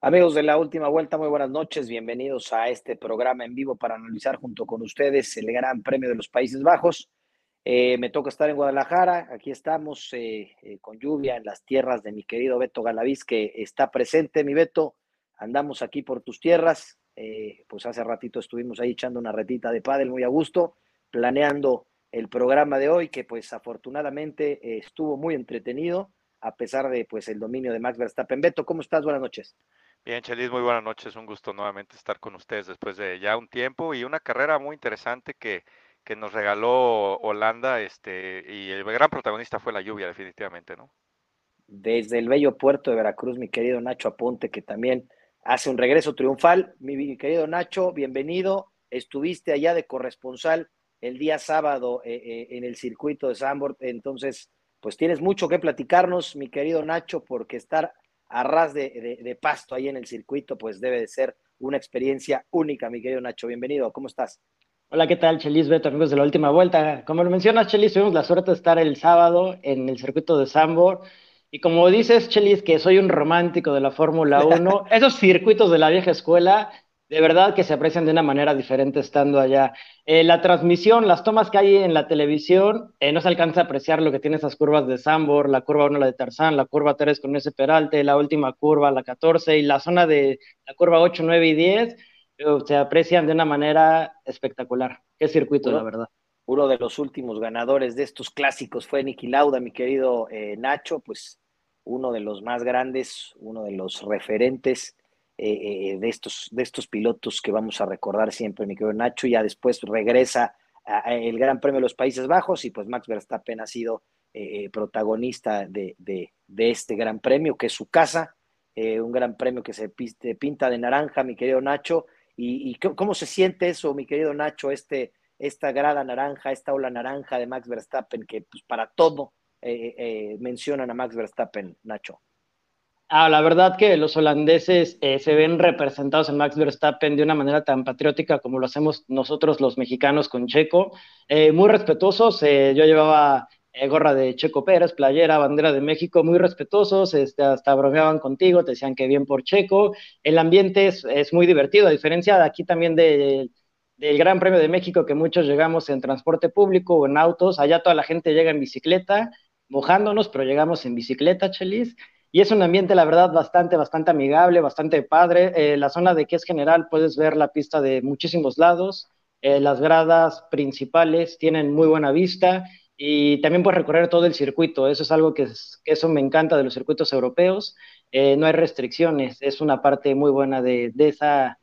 Amigos de la última vuelta, muy buenas noches. Bienvenidos a este programa en vivo para analizar junto con ustedes el Gran Premio de los Países Bajos. Eh, me toca estar en Guadalajara. Aquí estamos eh, eh, con lluvia en las tierras de mi querido Beto Galaviz, que está presente. Mi Beto, andamos aquí por tus tierras. pues hace ratito estuvimos ahí echando una retita de pádel muy a gusto, planeando el programa de hoy, que pues afortunadamente estuvo muy entretenido, a pesar de pues el dominio de Max Verstappen. Beto, ¿cómo estás? Buenas noches. Bien, Chelis, muy buenas noches. Un gusto nuevamente estar con ustedes después de ya un tiempo y una carrera muy interesante que, que nos regaló Holanda. Este, y el gran protagonista fue la lluvia, definitivamente, ¿no? Desde el bello puerto de Veracruz, mi querido Nacho Aponte, que también hace un regreso triunfal. Mi, querido Nacho, bienvenido. Estuviste allá de corresponsal el día sábado eh, eh, en el circuito de Sambor, entonces, pues tienes mucho que platicarnos, mi querido Nacho, porque estar a ras de, pasto ahí en el circuito, pues debe de ser una experiencia única, mi querido Nacho. Bienvenido, ¿cómo estás? Hola, ¿qué tal, Chelis Beto, amigos de la última vuelta? Como lo mencionas, Chelis, tuvimos la suerte de estar el sábado en el circuito de Sambor. Y como dices, Chelis, que soy un romántico de la Fórmula 1, esos circuitos de la vieja escuela de verdad que se aprecian de una manera diferente estando allá. Eh, la transmisión, las tomas que hay en la televisión, eh, no se alcanza a apreciar lo que tiene esas curvas de Sambor, la curva 1, la de Tarzán, la curva 3 con ese peralte, la última curva, la 14, y la zona de la curva 8, 9 y 10, eh, se aprecian de una manera espectacular. Qué circuito, la verdad. Uno de los últimos ganadores de estos clásicos fue Niki Lauda, mi querido Nacho, pues uno de los más grandes, uno de los referentes eh, eh, de, estos, de estos pilotos que vamos a recordar siempre, mi querido Nacho, ya después regresa el Gran Premio de los Países Bajos y pues Max Verstappen ha sido eh, protagonista de, este Gran Premio, que es su casa, un Gran Premio que se pinta de naranja, mi querido Nacho, y, cómo se siente eso, mi querido Nacho, este, esta grada naranja, esta ola naranja de Max Verstappen, que pues para todo mencionan a Max Verstappen, Nacho. Ah, la verdad que los holandeses eh, se ven representados en Max Verstappen de una manera tan patriótica como lo hacemos nosotros los mexicanos con Checo. Eh, muy respetuosos, eh, yo llevaba gorra de Checo Pérez, playera, bandera de México, muy respetuosos, este, hasta bromeaban contigo, te decían que bien por Checo. El ambiente es, es muy divertido, a diferencia de aquí también del Gran Premio de México, que muchos llegamos en transporte público o en autos, allá toda la gente llega en bicicleta, mojándonos, pero llegamos en bicicleta, Chelis. Y es un ambiente, la verdad, bastante, bastante amigable, bastante padre. Eh, la zona de que es general, puedes ver la pista de muchísimos lados. Eh, las gradas principales tienen muy buena vista y también puedes recorrer todo el circuito. Eso es algo que, eso me encanta de los circuitos europeos. Eh, no hay restricciones. Es una parte muy buena de, esa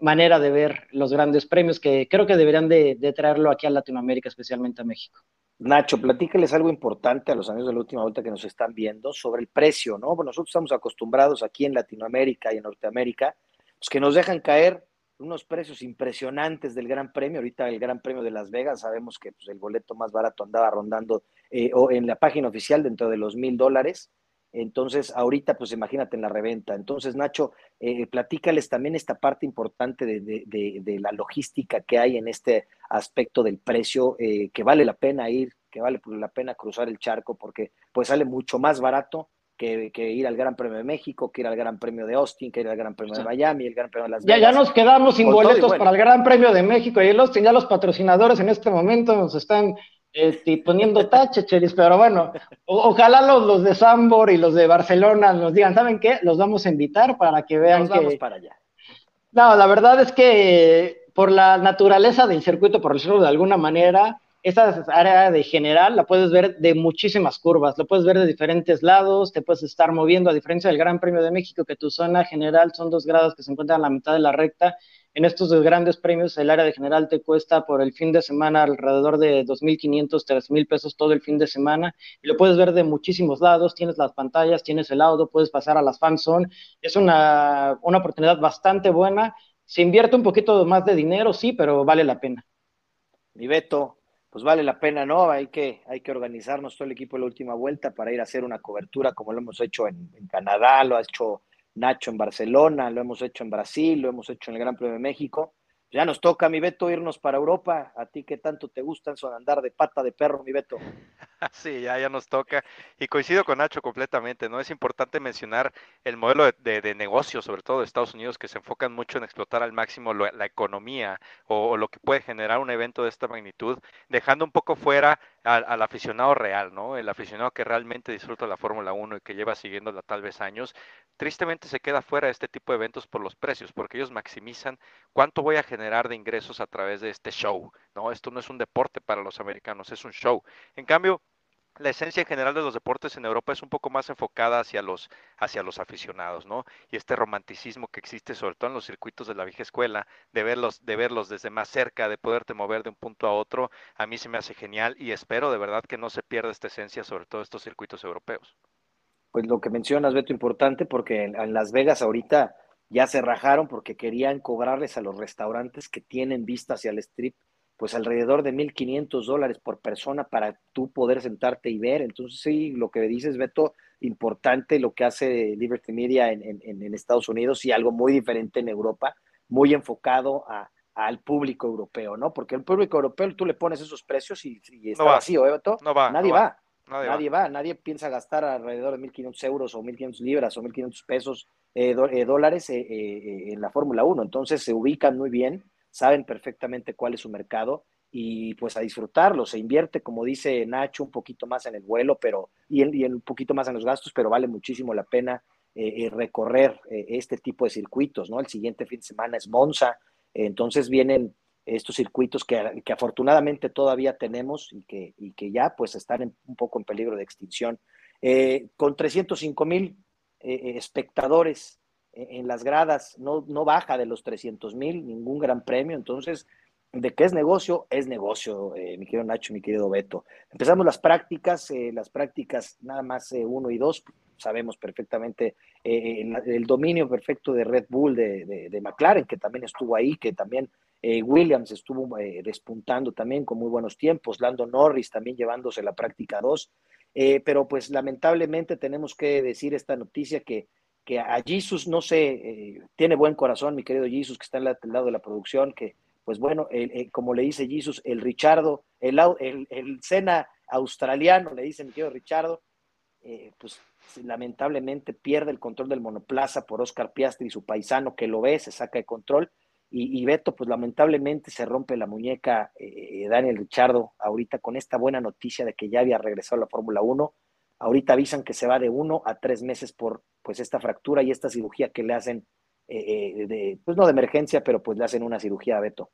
manera de ver los grandes premios que creo que deberían de traerlo aquí a Latinoamérica, especialmente a México. Nacho, platícales algo importante a los amigos de la última vuelta que nos están viendo sobre el precio, ¿no? Nosotros estamos acostumbrados aquí en Latinoamérica y en Norteamérica, pues que nos dejan caer unos precios impresionantes del Gran Premio. Ahorita el Gran Premio de Las Vegas, sabemos que pues, el boleto más barato andaba rondando eh, o en la página oficial dentro de los mil dólares. Entonces, ahorita, pues imagínate en la reventa. Entonces, Nacho, eh, platícales también esta parte importante de, la logística que hay en este aspecto del precio, eh, que vale la pena ir, que vale la pena cruzar el charco, porque pues sale mucho más barato que, ir al Gran Premio de México, que ir al Gran Premio de Austin, que ir al Gran Premio de Miami, el Gran Premio de Las Vegas. Ya, ya nos quedamos sin boletos para el Gran Premio de México y el Austin, ya los patrocinadores en este momento nos están este, poniendo tache, Chelis, pero bueno, ojalá los, los, de Sambor y los de Barcelona nos digan, ¿saben qué? Los vamos a invitar para que vean nos vamos para allá. No, la verdad es que por la naturaleza del circuito, por decirlo de alguna manera, esa área de general la puedes ver de muchísimas curvas, lo puedes ver de diferentes lados, te puedes estar moviendo, a diferencia del Gran Premio de México, que tu zona general son dos grados que se encuentran a la mitad de la recta. En estos grandes premios, el área de general te cuesta por el fin de semana alrededor de 2.500, 3.000 pesos todo el fin de semana, y lo puedes ver de muchísimos lados, tienes las pantallas, tienes el auto, puedes pasar a las fan zone. Es una, una oportunidad bastante buena. Se invierte un poquito más de dinero, sí, pero vale la pena. Mi Beto, pues vale la pena, ¿no? Hay que, hay que organizarnos todo el equipo la última vuelta para ir a hacer una cobertura como lo hemos hecho en, Canadá, lo ha hecho Nacho en Barcelona, lo hemos hecho en Brasil, lo hemos hecho en el Gran Premio de México. ya nos toca, mi Beto, irnos para Europa. A ti que tanto te gusta eso de andar de pata de perro, mi Beto. Sí, ya, ya nos toca. Y coincido con Nacho completamente, ¿no? Es importante mencionar el modelo de, de, negocio, sobre todo de Estados Unidos, que se enfocan mucho en explotar al máximo la economía o, lo que puede generar un evento de esta magnitud, dejando un poco fuera al, aficionado real, ¿no? El aficionado que realmente disfruta la Fórmula 1 y que lleva siguiéndola tal vez años, tristemente se queda fuera de este tipo de eventos por los precios, porque ellos maximizan cuánto voy a generar de ingresos a través de este show, ¿no? Esto no es un deporte para los americanos, es un show. En cambio, la esencia en general de los deportes en Europa es un poco más enfocada hacia los, hacia los aficionados, ¿no? Y este romanticismo que existe sobre todo en los circuitos de la vieja escuela, de verlos, de verlos desde más cerca, de poderte mover de un punto a otro, a mí se me hace genial y espero de verdad que no se pierda esta esencia sobre todo estos circuitos europeos. Pues lo que mencionas, Beto, importante, porque en Las Vegas ahorita ya se rajaron porque querían cobrarles a los restaurantes que tienen vista hacia el strip pues alrededor de 1.500 dólares por persona para tú poder sentarte y ver. Entonces, sí, lo que dices, Beto, importante lo que hace Liberty Media en, Estados Unidos y algo muy diferente en Europa, muy enfocado al público europeo, ¿no? Porque el público europeo tú le pones esos precios y, está vacío, ¿eh, Beto? No va. Nadie va. Nadie, va. nadie piensa gastar alrededor de 1.500 euros o 1.500 libras o 1.500 pesos, eh, eh, dólares en la Fórmula 1. Entonces se ubican muy bien saben perfectamente cuál es su mercado y pues a disfrutarlo. Se invierte, como dice Nacho, un poquito más en el vuelo pero, y, en, un poquito más en los gastos, pero vale muchísimo la pena eh, eh, recorrer eh, este tipo de circuitos, ¿no? El siguiente fin de semana es Monza, entonces vienen estos circuitos que, que, afortunadamente todavía tenemos y que, y que ya pues están un poco en peligro de extinción. con 305 mil espectadores en las gradas, no, no baja de los 300 mil, ningún gran premio, entonces, ¿de qué es negocio? Es negocio, eh, mi querido Nacho, mi querido Beto. Empezamos las prácticas, eh, las prácticas nada más eh, uno y dos, sabemos perfectamente el, dominio perfecto de Red Bull, de, de, McLaren, que también estuvo ahí, que también Williams estuvo despuntando también con muy buenos tiempos, Lando Norris también llevándose la práctica 2, pero pues lamentablemente tenemos que decir esta noticia que que a Jesus, no sé, eh, tiene buen corazón, mi querido Jesus, que está al lado de la producción, que, pues bueno, como le dice Jesus, el Richardo, el, el, el Sena australiano, le dice mi querido Richardo, eh, pues lamentablemente pierde el control del monoplaza por Oscar Piastri y su paisano que lo ve, se saca de control, y, Beto, pues lamentablemente se rompe la muñeca eh, Daniel Richardo ahorita con esta buena noticia de que ya había regresado a la Fórmula 1 Ahorita avisan que se va de uno a tres meses por pues esta fractura y esta cirugía que le hacen, eh, eh, de, pues no de emergencia, pero pues le hacen una cirugía a Beto.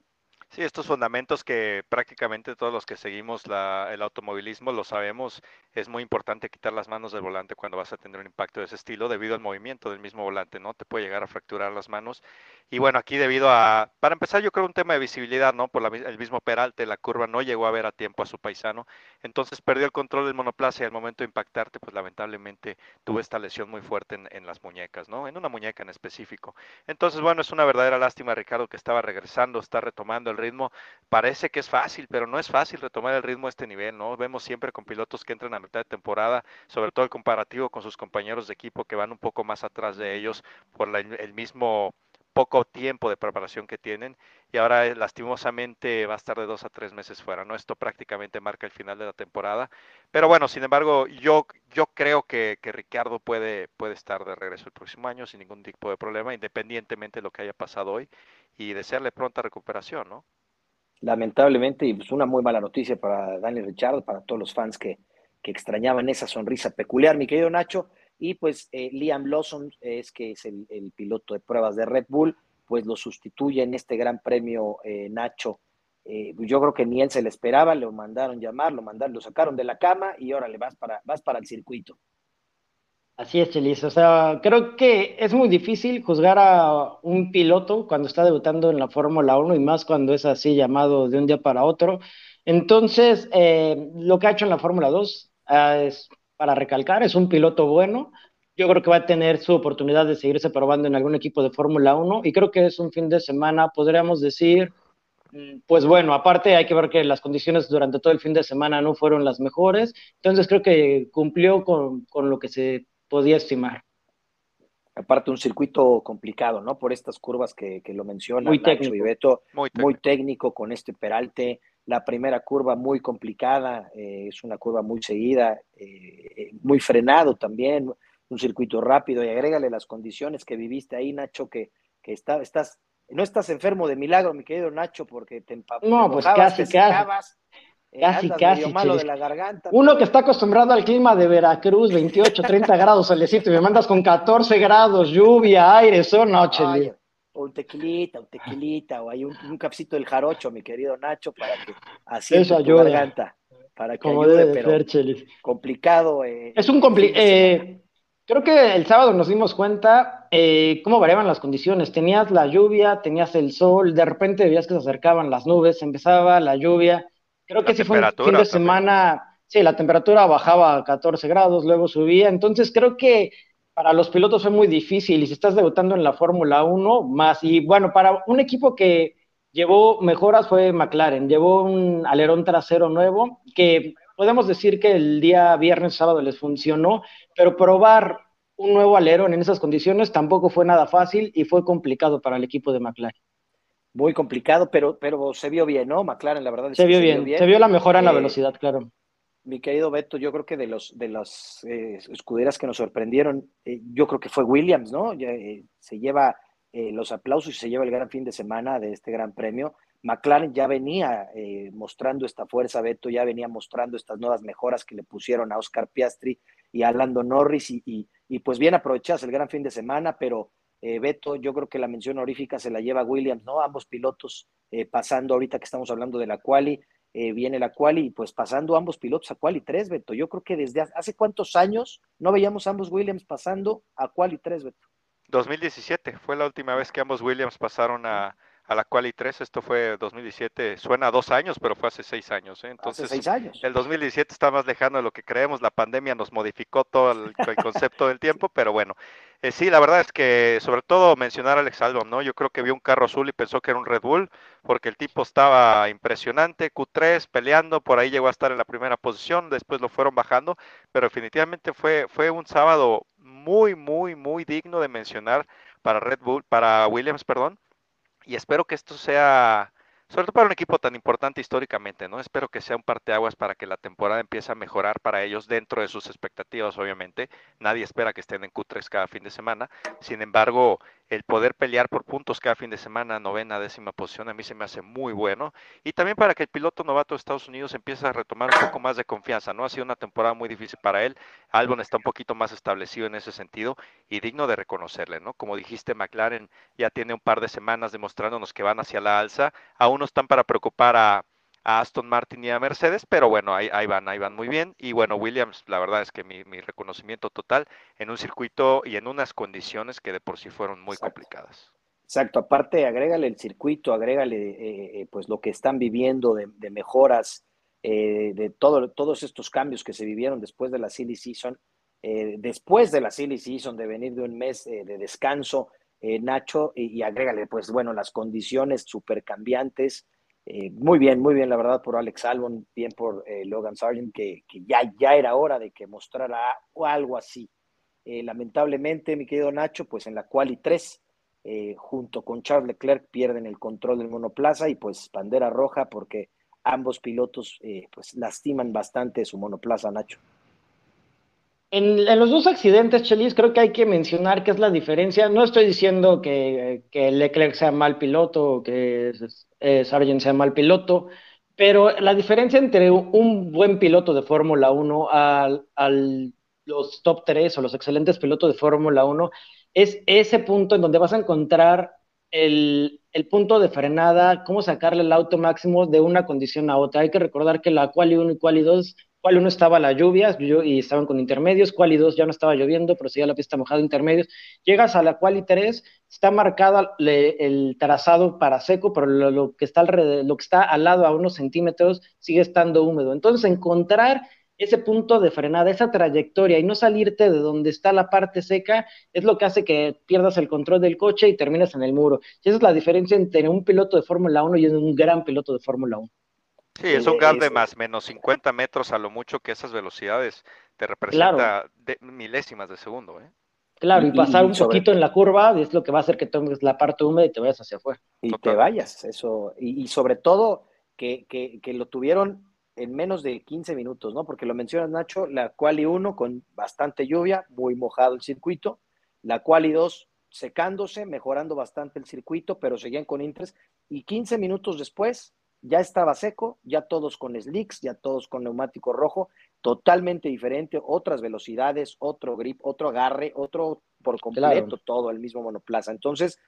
Sí, estos fundamentos que prácticamente todos los que seguimos el automovilismo lo sabemos, es muy importante quitar las manos del volante cuando vas a tener un impacto de ese estilo debido al movimiento del mismo volante, ¿no? Te puede llegar a fracturar las manos. Y bueno, aquí debido a, para empezar yo creo un tema de visibilidad, ¿no? Por el mismo peralte, la curva no llegó a ver a tiempo a su paisano, entonces perdió el control del monoplaza y al momento de impactarte, pues lamentablemente tuvo esta lesión muy fuerte en, en las muñecas, ¿no? En una muñeca en específico. Entonces, bueno, es una verdadera lástima, Ricardo, que estaba regresando, está retomando el ritmo. Parece que es fácil, pero no es fácil retomar el ritmo a este nivel, ¿no? Vemos siempre con pilotos que entran a mitad de temporada, sobre todo el comparativo con sus compañeros de equipo que van un poco más atrás de ellos por el mismo poco tiempo de preparación que tienen y ahora eh, lastimosamente va a estar de dos a tres meses fuera, ¿no? Esto prácticamente marca el final de la temporada. Pero bueno, sin embargo, yo, yo creo que, Ricardo puede, puede estar de regreso el próximo año sin ningún tipo de problema, independientemente de lo que haya pasado hoy, y desearle pronta recuperación, ¿no? Lamentablemente, y pues una muy mala noticia para Daniel Richard, para todos los fans que, que extrañaban esa sonrisa peculiar, mi querido Nacho. Y pues eh, Liam Lawson es que es el, piloto de pruebas de Red Bull, pues lo sustituye en este gran premio eh, Nacho. Eh, yo creo que ni él se le esperaba, lo mandaron llamar, lo mandaron, lo sacaron de la cama y órale, vas para, vas para el circuito. Así es, Chelis. O sea, creo que es muy difícil juzgar a un piloto cuando está debutando en la Fórmula 1 y más cuando es así llamado de un día para otro. Entonces, lo que ha hecho en la Fórmula 2 ah, es para recalcar, es un piloto bueno. Yo creo que va a tener su oportunidad de seguirse probando en algún equipo de Fórmula 1 y creo que es un fin de semana, podríamos decir, mm, pues bueno, aparte hay que ver que las condiciones durante todo el fin de semana no fueron las mejores, entonces creo que cumplió con, con lo que se podía estimar. Aparte un circuito complicado, ¿no? Por estas curvas que, que lo menciona muy Nacho técnico. y Beto, Muy muy técnico con este peralte. La primera curva muy complicada, eh, es una curva muy seguida, eh, muy frenado también, un circuito rápido y agrégale las condiciones que viviste ahí, Nacho, que, que está, estás, no estás enfermo de milagro, mi querido Nacho, porque te, empa- No, pues casi, te casi. eh, Casi, casi, medio malo de la garganta. Uno pero- que está acostumbrado al clima de Veracruz, 28, 30 grados solecito, y me mandas con 14 grados, lluvia, aire, sol, no, Chelis. Ay, o un tequilita, un tequilita, o hay un, un capsito del jarocho, mi querido Nacho, para que Eso tu garganta, para que Como ayude, debe de pero ser, Chelis. complicado. eh, Es un el compli fin de semana. eh, creo que el sábado nos dimos cuenta eh, cómo variaban las condiciones. Tenías la lluvia, tenías el sol, de repente veías que se acercaban las nubes, empezaba la lluvia. Creo que La sí fue un fin de también. semana, sí, la temperatura bajaba a 14 grados, luego subía. Entonces creo que para los pilotos fue muy difícil y si estás debutando en la Fórmula 1, más. Y bueno, para un equipo que llevó mejoras fue McLaren, llevó un alerón trasero nuevo que podemos decir que el día viernes, sábado les funcionó, pero probar un nuevo alerón en esas condiciones tampoco fue nada fácil y fue complicado para el equipo de McLaren. Muy complicado, pero, pero se vio bien, ¿no? McLaren, la verdad. es Se que vio bien, se vio la mejora en la Eh, velocidad, claro. Mi querido Beto, yo creo que de los de las eh, escuderas que nos sorprendieron, eh, yo creo que fue Williams, ¿no? Eh, se lleva los aplausos y se lleva el gran fin de semana de este gran premio. McLaren ya venía mostrando esta fuerza, Beto ya venía mostrando estas nuevas mejoras que le pusieron a Oscar Piastri y a Lando Norris y, pues bien aprovechadas el gran fin de semana, pero Beto, yo creo que la mención honorífica se la lleva Williams, ¿no? Ambos pilotos pasando ahorita que estamos hablando de la quali, eh, viene la quali pues pasando ambos pilotos a quali 3, Beto. Yo creo que desde hace cuántos años no veíamos ambos Williams pasando a quali 3, Beto. 2017 fue la última vez que ambos Williams pasaron a, a la Quali 3. Esto fue 2017. Suena a dos años, pero fue hace seis años. ¿eh? Entonces, hace seis años. el 2017 está más lejano de lo que creemos. La pandemia nos modificó todo el, el concepto del tiempo, pero bueno. Eh, sí, la verdad es que sobre todo mencionar a Alex Albon, ¿no? Yo creo que vio un carro azul y pensó que era un Red Bull, porque el tipo estaba impresionante, Q3 peleando, por ahí llegó a estar en la primera posición, después lo fueron bajando, pero definitivamente fue, fue un sábado muy, muy, muy digno de mencionar para Red Bull, para Williams, perdón, y espero que esto sea, sobre todo para un equipo tan importante históricamente, ¿no? Espero que sea un parteaguas para que la temporada empiece a mejorar para ellos dentro de sus expectativas, obviamente. Nadie espera que estén en Q3 cada fin de semana. Sin embargo, el poder pelear por puntos cada fin de semana, novena, décima posición, a mí se me hace muy bueno. Y también para que el piloto novato de Estados Unidos empiece a retomar un poco más de confianza, ¿no? Ha sido una temporada muy difícil para él. Albon está un poquito más establecido en ese sentido y digno de reconocerle, ¿no? Como dijiste, McLaren ya tiene un par de semanas demostrándonos que van hacia la alza. Aún no están para preocupar a, a Aston Martin y a Mercedes, pero bueno, ahí, ahí, van, ahí van muy bien. Y bueno, Williams, la verdad es que mi, mi, reconocimiento total en un circuito y en unas condiciones que de por sí fueron muy Exacto. complicadas. Exacto, aparte agrégale el circuito, agrégale eh, eh, pues lo que están viviendo de, de mejoras, eh, de todo, todos estos cambios que se vivieron después de la silly season, eh, después de la silly season, de venir de un mes eh, de descanso, Nacho, y, y, agrégale pues bueno las condiciones súper cambiantes, eh, muy bien, muy bien, la verdad, por Alex Albon, bien por eh, Logan Sargent, que, que, ya, ya era hora de que mostrara algo así. Eh, lamentablemente, mi querido Nacho, pues en la quali 3, junto con Charles Leclerc, pierden el control del monoplaza y pues bandera roja porque ambos pilotos pues lastiman bastante su monoplaza, Nacho. En, en, los dos accidentes, Chelis, creo que hay que mencionar qué es la diferencia. No estoy diciendo que, que Leclerc sea mal piloto o que eh, Sargent sea mal piloto, pero la diferencia entre un buen piloto de Fórmula 1 a, a, los top 3 o los excelentes pilotos de Fórmula 1 es ese punto en donde vas a encontrar el, el, punto de frenada, cómo sacarle el auto máximo de una condición a otra. Hay que recordar que la quali 1 y quali 2 cual uno estaba la lluvia y estaban con intermedios, cual y dos ya no estaba lloviendo, pero seguía la pista mojada intermedios. Llegas a la cual y tres, está marcado le, el trazado para seco, pero lo, que está alrededor, lo que está al lado a unos centímetros sigue estando húmedo. Entonces, encontrar ese punto de frenada, esa trayectoria y no salirte de donde está la parte seca es lo que hace que pierdas el control del coche y termines en el muro. Y esa es la diferencia entre un piloto de Fórmula 1 y un gran piloto de Fórmula 1. Sí, es un gap de más menos 50 metros a lo mucho que esas velocidades te claro. de milésimas de segundo. ¿eh? Claro, y, pasar un poquito en la curva es lo que va a hacer que tomes la parte húmeda y te vayas hacia afuera. Y te vayas, eso. Y, sobre todo que, que, lo tuvieron en menos de 15 minutos, ¿no? Porque lo mencionas, Nacho, la quali 1 con bastante lluvia, muy mojado el circuito, la quali 2 secándose, mejorando bastante el circuito, pero seguían con interés. Y 15 minutos después ya estaba seco, ya todos con slicks, ya todos con neumático rojo, totalmente diferente, otras velocidades, otro grip, otro agarre, otro por completo, todo el mismo monoplaza. Entonces,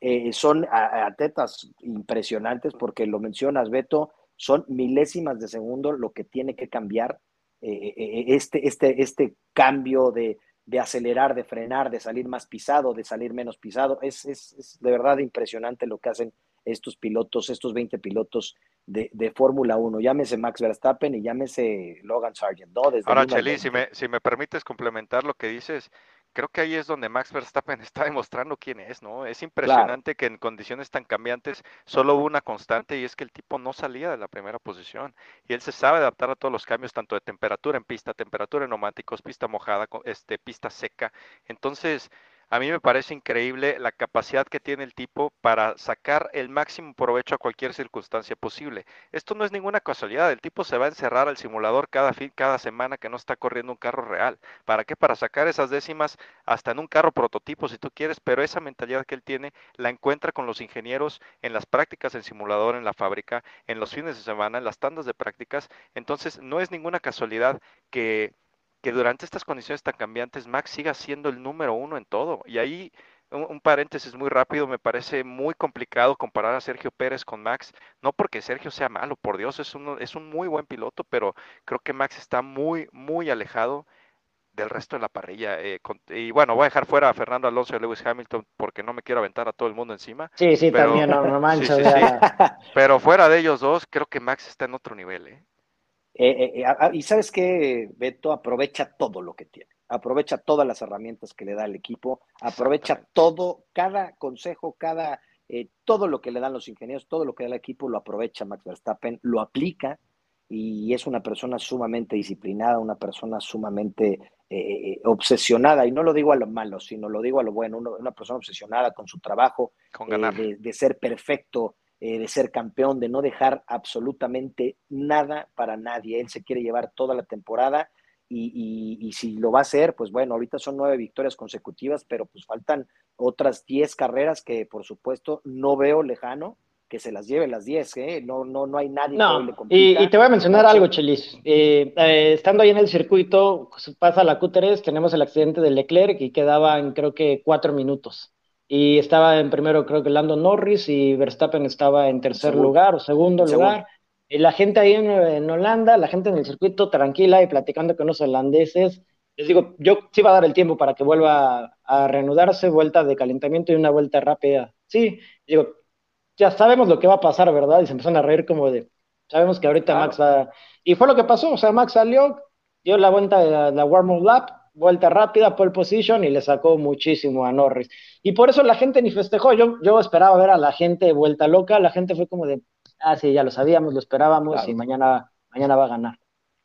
eh, son atletas impresionantes porque lo mencionas, Beto, son milésimas de segundo lo que tiene que cambiar eh, eh, este, este, este cambio de, de acelerar, de frenar, de salir más pisado, de salir menos pisado. Es, es, es, de verdad impresionante lo que hacen estos pilotos, estos 20 pilotos de, de Fórmula 1. Llámese Max Verstappen y llámese Logan Sargent. ¿no? Ahora, Cheli, si me, si me permites complementar lo que dices, creo que ahí es donde Max Verstappen está demostrando quién es, ¿no? Es impresionante que en condiciones tan cambiantes solo hubo una constante y es que el tipo no salía de la primera posición y él se sabe adaptar a todos los cambios, tanto de temperatura en pista, temperatura en neumáticos, pista mojada, este, pista seca. Entonces, a mí me parece increíble la capacidad que tiene el tipo para sacar el máximo provecho a cualquier circunstancia posible. Esto no es ninguna casualidad, el tipo se va a encerrar al simulador cada, fin, cada semana que no está corriendo un carro real. ¿Para qué? Para sacar esas décimas hasta en un carro prototipo si tú quieres, pero esa mentalidad que él tiene la encuentra con los ingenieros en las prácticas en simulador, en la fábrica, en los fines de semana, en las tandas de prácticas. Entonces, no es ninguna casualidad que que durante estas condiciones tan cambiantes Max siga siendo el número uno en todo. Y ahí un, paréntesis muy rápido, me parece muy complicado comparar a Sergio Pérez con Max, no porque Sergio sea malo, por Dios, es un, es un muy buen piloto, pero creo que Max está muy, muy alejado del resto de la parrilla. Eh, y bueno, voy a dejar fuera a Fernando Alonso y Lewis Hamilton porque no me quiero aventar a todo el mundo encima. Sí, sí, también, no, Pero fuera de ellos dos, creo que Max está en otro nivel. ¿eh? Eh, eh, eh, y sabes que Beto aprovecha todo lo que tiene, aprovecha todas las herramientas que le da el equipo, aprovecha todo, cada consejo, cada todo lo que le dan los ingenieros, todo lo que da el equipo lo aprovecha Max Verstappen, lo aplica y es una persona sumamente disciplinada, una persona sumamente obsesionada, y no lo digo a lo malo, sino lo digo a lo bueno, una, persona obsesionada con su trabajo, con de, de, ser perfecto, eh, de ser campeón, de no dejar absolutamente nada para nadie. Él se quiere llevar toda la temporada y, si lo va a hacer, pues bueno, ahorita son nueve victorias consecutivas, pero pues faltan otras diez carreras que por supuesto no veo lejano que se las lleve las diez, ¿eh? No, no, no hay nadie que le y, y, te voy a mencionar algo, Chelis. Eh, estando ahí en el circuito, pues, pasa la Q3, tenemos el accidente de Leclerc y quedaban creo que cuatro minutos y estaba en primero creo que Lando Norris y Verstappen estaba en tercer lugar o segundo lugar. Y la gente ahí en, Holanda, la gente en el circuito tranquila y platicando con los holandeses. Les digo, yo sí va a dar el tiempo para que vuelva a, reanudarse, vuelta de calentamiento y una vuelta rápida. Sí, digo, ya sabemos lo que va a pasar, ¿verdad? Y se empezaron a reír como de, sabemos que ahorita Max va... Y fue lo que pasó, o sea, Max salió, dio la vuelta de la, la warm-up lap, vuelta rápida, pole position y le sacó muchísimo a Norris. Y por eso la gente ni festejó. Yo, yo esperaba ver a la gente vuelta loca. La gente fue como de, ah, sí, ya lo sabíamos, lo esperábamos y mañana, mañana va a ganar.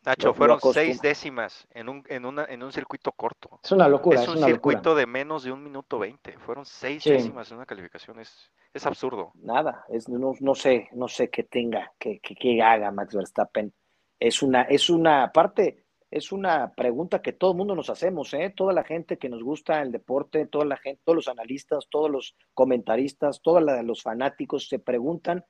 Nacho, fueron seis décimas en un, en, una, en un circuito corto. Es una locura. Es un circuito de menos de un minuto veinte. Fueron seis décimas en una calificación. Es, es absurdo. Nada, es, no, no sé, no sé qué tenga, qué, qué, haga Max Verstappen. Es una, es una parte es una pregunta que todo el mundo nos hacemos, ¿eh? Toda la gente que nos gusta el deporte, toda la gente, todos los analistas, todos los comentaristas, todos los fanáticos se preguntan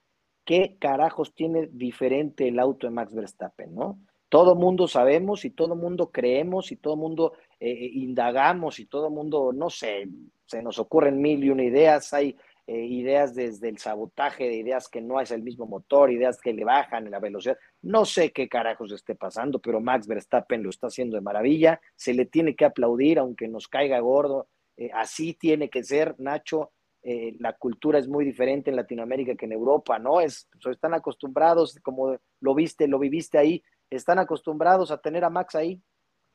qué carajos tiene diferente el auto de Max Verstappen, ¿no? Todo mundo sabemos y todo mundo creemos y todo mundo eh, eh, indagamos y todo mundo, no sé, se nos ocurren mil y una ideas, hay eh, ideas desde el sabotaje, de ideas que no es el mismo motor, ideas que le bajan la velocidad. No sé qué carajos esté pasando, pero Max Verstappen lo está haciendo de maravilla. Se le tiene que aplaudir, aunque nos caiga gordo. Eh, así tiene que ser, Nacho. Eh, la cultura es muy diferente en Latinoamérica que en Europa, ¿no? Es, están acostumbrados, como lo viste, lo viviste ahí, están acostumbrados a tener a Max ahí.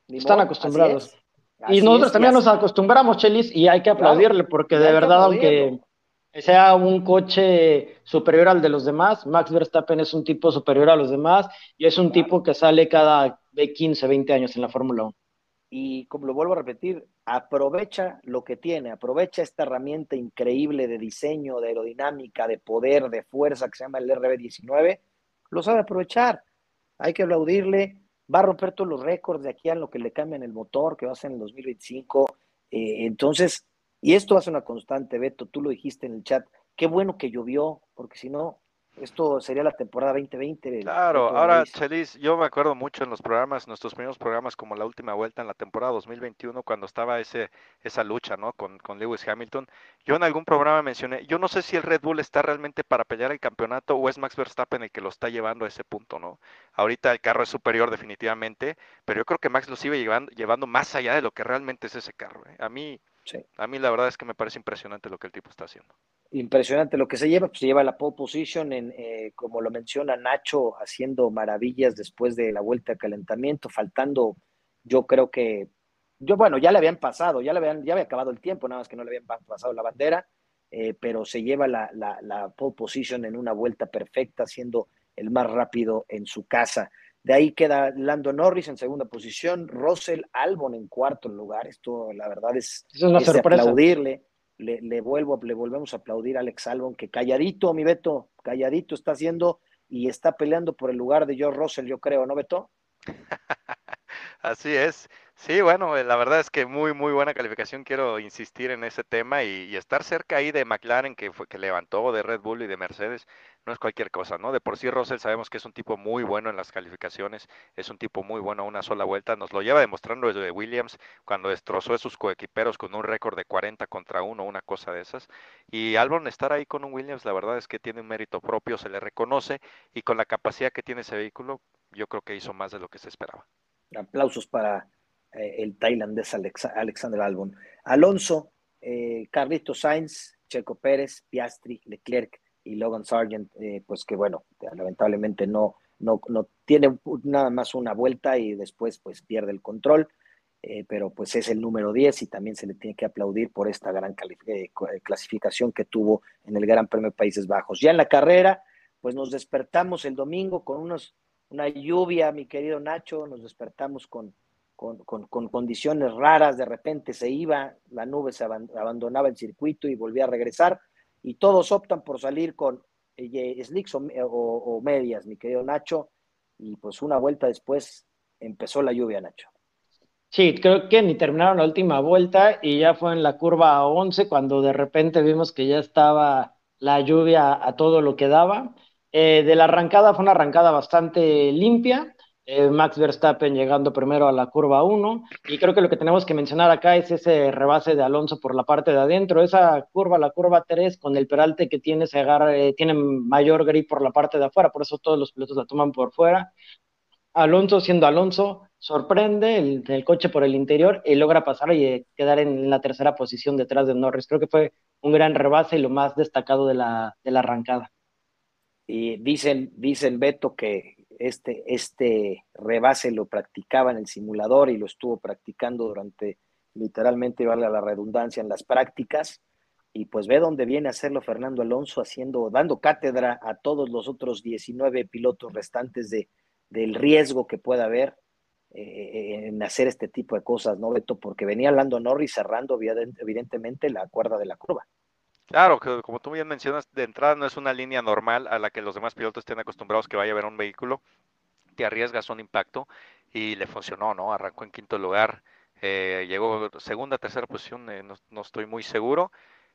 están acostumbrados. y nosotros también nos acostumbramos, Chelis, y hay que aplaudirle, porque de verdad, aunque sea un coche superior al de los demás. Max Verstappen es un tipo superior a los demás y es un tipo que sale cada 15, 20 años en la Fórmula 1. y como lo vuelvo a repetir, aprovecha lo que tiene, aprovecha esta herramienta increíble de diseño, de aerodinámica, de poder, de fuerza que se llama el RB19, lo sabe aprovechar. Hay que aplaudirle, va a romper todos los récords de aquí a lo que le cambian el motor, que va a ser en el 2025. Eh, entonces, y esto ser una constante, Beto, tú lo dijiste en el chat, qué bueno que llovió, porque si no, esto sería la temporada 2020. Claro, ahora, Chelis, yo me acuerdo mucho en los programas, nuestros primeros programas, como la última vuelta en la temporada 2021, cuando estaba ese, esa lucha, ¿no? Con, con Lewis Hamilton. Yo en algún programa mencioné, yo no sé si el Red Bull está realmente para pelear el campeonato o es Max Verstappen el que lo está llevando a ese punto, ¿no? Ahorita el carro es superior definitivamente, pero yo creo que Max lo sigue llevando, llevando más allá de lo que realmente es ese carro. ¿eh? A mí, a mí la verdad es que me parece impresionante lo que el tipo está haciendo impresionante lo que se lleva, pues se lleva la pole position, en, eh, como lo menciona Nacho, haciendo maravillas después de la vuelta de calentamiento, faltando, yo creo que, yo bueno, ya le habían pasado, ya le habían, ya había acabado el tiempo, nada más que no le habían pasado la bandera, eh, pero se lleva la, la, la, pole position en una vuelta perfecta, siendo el más rápido en su casa. De ahí queda Lando Norris en segunda posición, Russell Albon en cuarto lugar. Esto, la verdad, es, es, una sorpresa. aplaudirle le, vuelvo, le volvemos a aplaudir a Alex Albon, que calladito, mi Beto, calladito está haciendo y está peleando por el lugar de George Russell, yo creo, ¿no, Beto? Así es. Sí, bueno, eh, la verdad es que muy, muy buena calificación. Quiero insistir en ese tema y, estar cerca ahí de McLaren, que fue que levantó de Red Bull y de Mercedes, no es cualquier cosa, ¿no? De por sí Russell sabemos que es un tipo muy bueno en las calificaciones, es un tipo muy bueno a una sola vuelta. Nos lo lleva demostrando desde Williams cuando destrozó a sus coequiperos con un récord de 40 contra 1, una cosa de esas. Y Albon estar ahí con un Williams, la verdad es que tiene un mérito propio, se le reconoce y con la capacidad que tiene ese vehículo, yo creo que hizo más de lo que se esperaba. Aplausos para eh, el tailandés Alexander Albon. Alonso, eh, Carlitos Sainz, Checo Pérez, Piastri, Leclerc y Logan Sargent, eh, pues que bueno, lamentablemente no, no, no tiene nada más una vuelta y después pues pierde el control, pero pues es el número 10 y también se le tiene que aplaudir por esta gran clasificación que tuvo en el Gran Premio de Países Bajos. Ya en la carrera, pues nos despertamos el domingo con unos, una lluvia, mi querido Nacho, nos despertamos con con, condiciones raras, de repente se iba, la nube se abandonaba el circuito y volvía a regresar, y todos optan por salir con eh, slicks o, medias, mi querido Nacho, y pues una vuelta después empezó la lluvia, Nacho. Sí, creo que ni terminaron la última vuelta y ya fue en la curva 11 cuando de repente vimos que ya estaba la lluvia a todo lo que daba. Eh, de la arrancada fue una arrancada bastante limpia. Eh, Max Verstappen llegando primero a la curva 1. Y creo que lo que tenemos que mencionar acá es ese rebase de Alonso por la parte de adentro. Esa curva, la curva 3, con el peralte que tiene, se eh, tiene mayor grip por la parte de afuera, por eso todos los pilotos la toman por fuera. Alonso, siendo Alonso, sorprende el, coche por el interior y logra pasar y eh, quedar en la tercera posición detrás de Norris. Creo que fue un gran rebase y lo más destacado de la, de la arrancada. Y dicen, dicen Beto que este, este rebase lo practicaba en el simulador y lo estuvo practicando durante literalmente, vale la redundancia, en las prácticas. Y pues ve dónde viene a hacerlo Fernando Alonso, haciendo, dando cátedra a todos los otros 19 pilotos restantes de, del riesgo que pueda haber eh, en hacer este tipo de cosas, ¿no, Beto? Porque venía Lando Norris cerrando evidentemente la cuerda de la curva. Claro, que como tú bien mencionas, de entrada no es una línea normal a la que los demás pilotos estén acostumbrados que vaya a ver un vehículo, te arriesgas un impacto y le funcionó, ¿no? Arrancó en quinto lugar, eh, llegó segunda, tercera posición, eh, no, no, estoy muy seguro,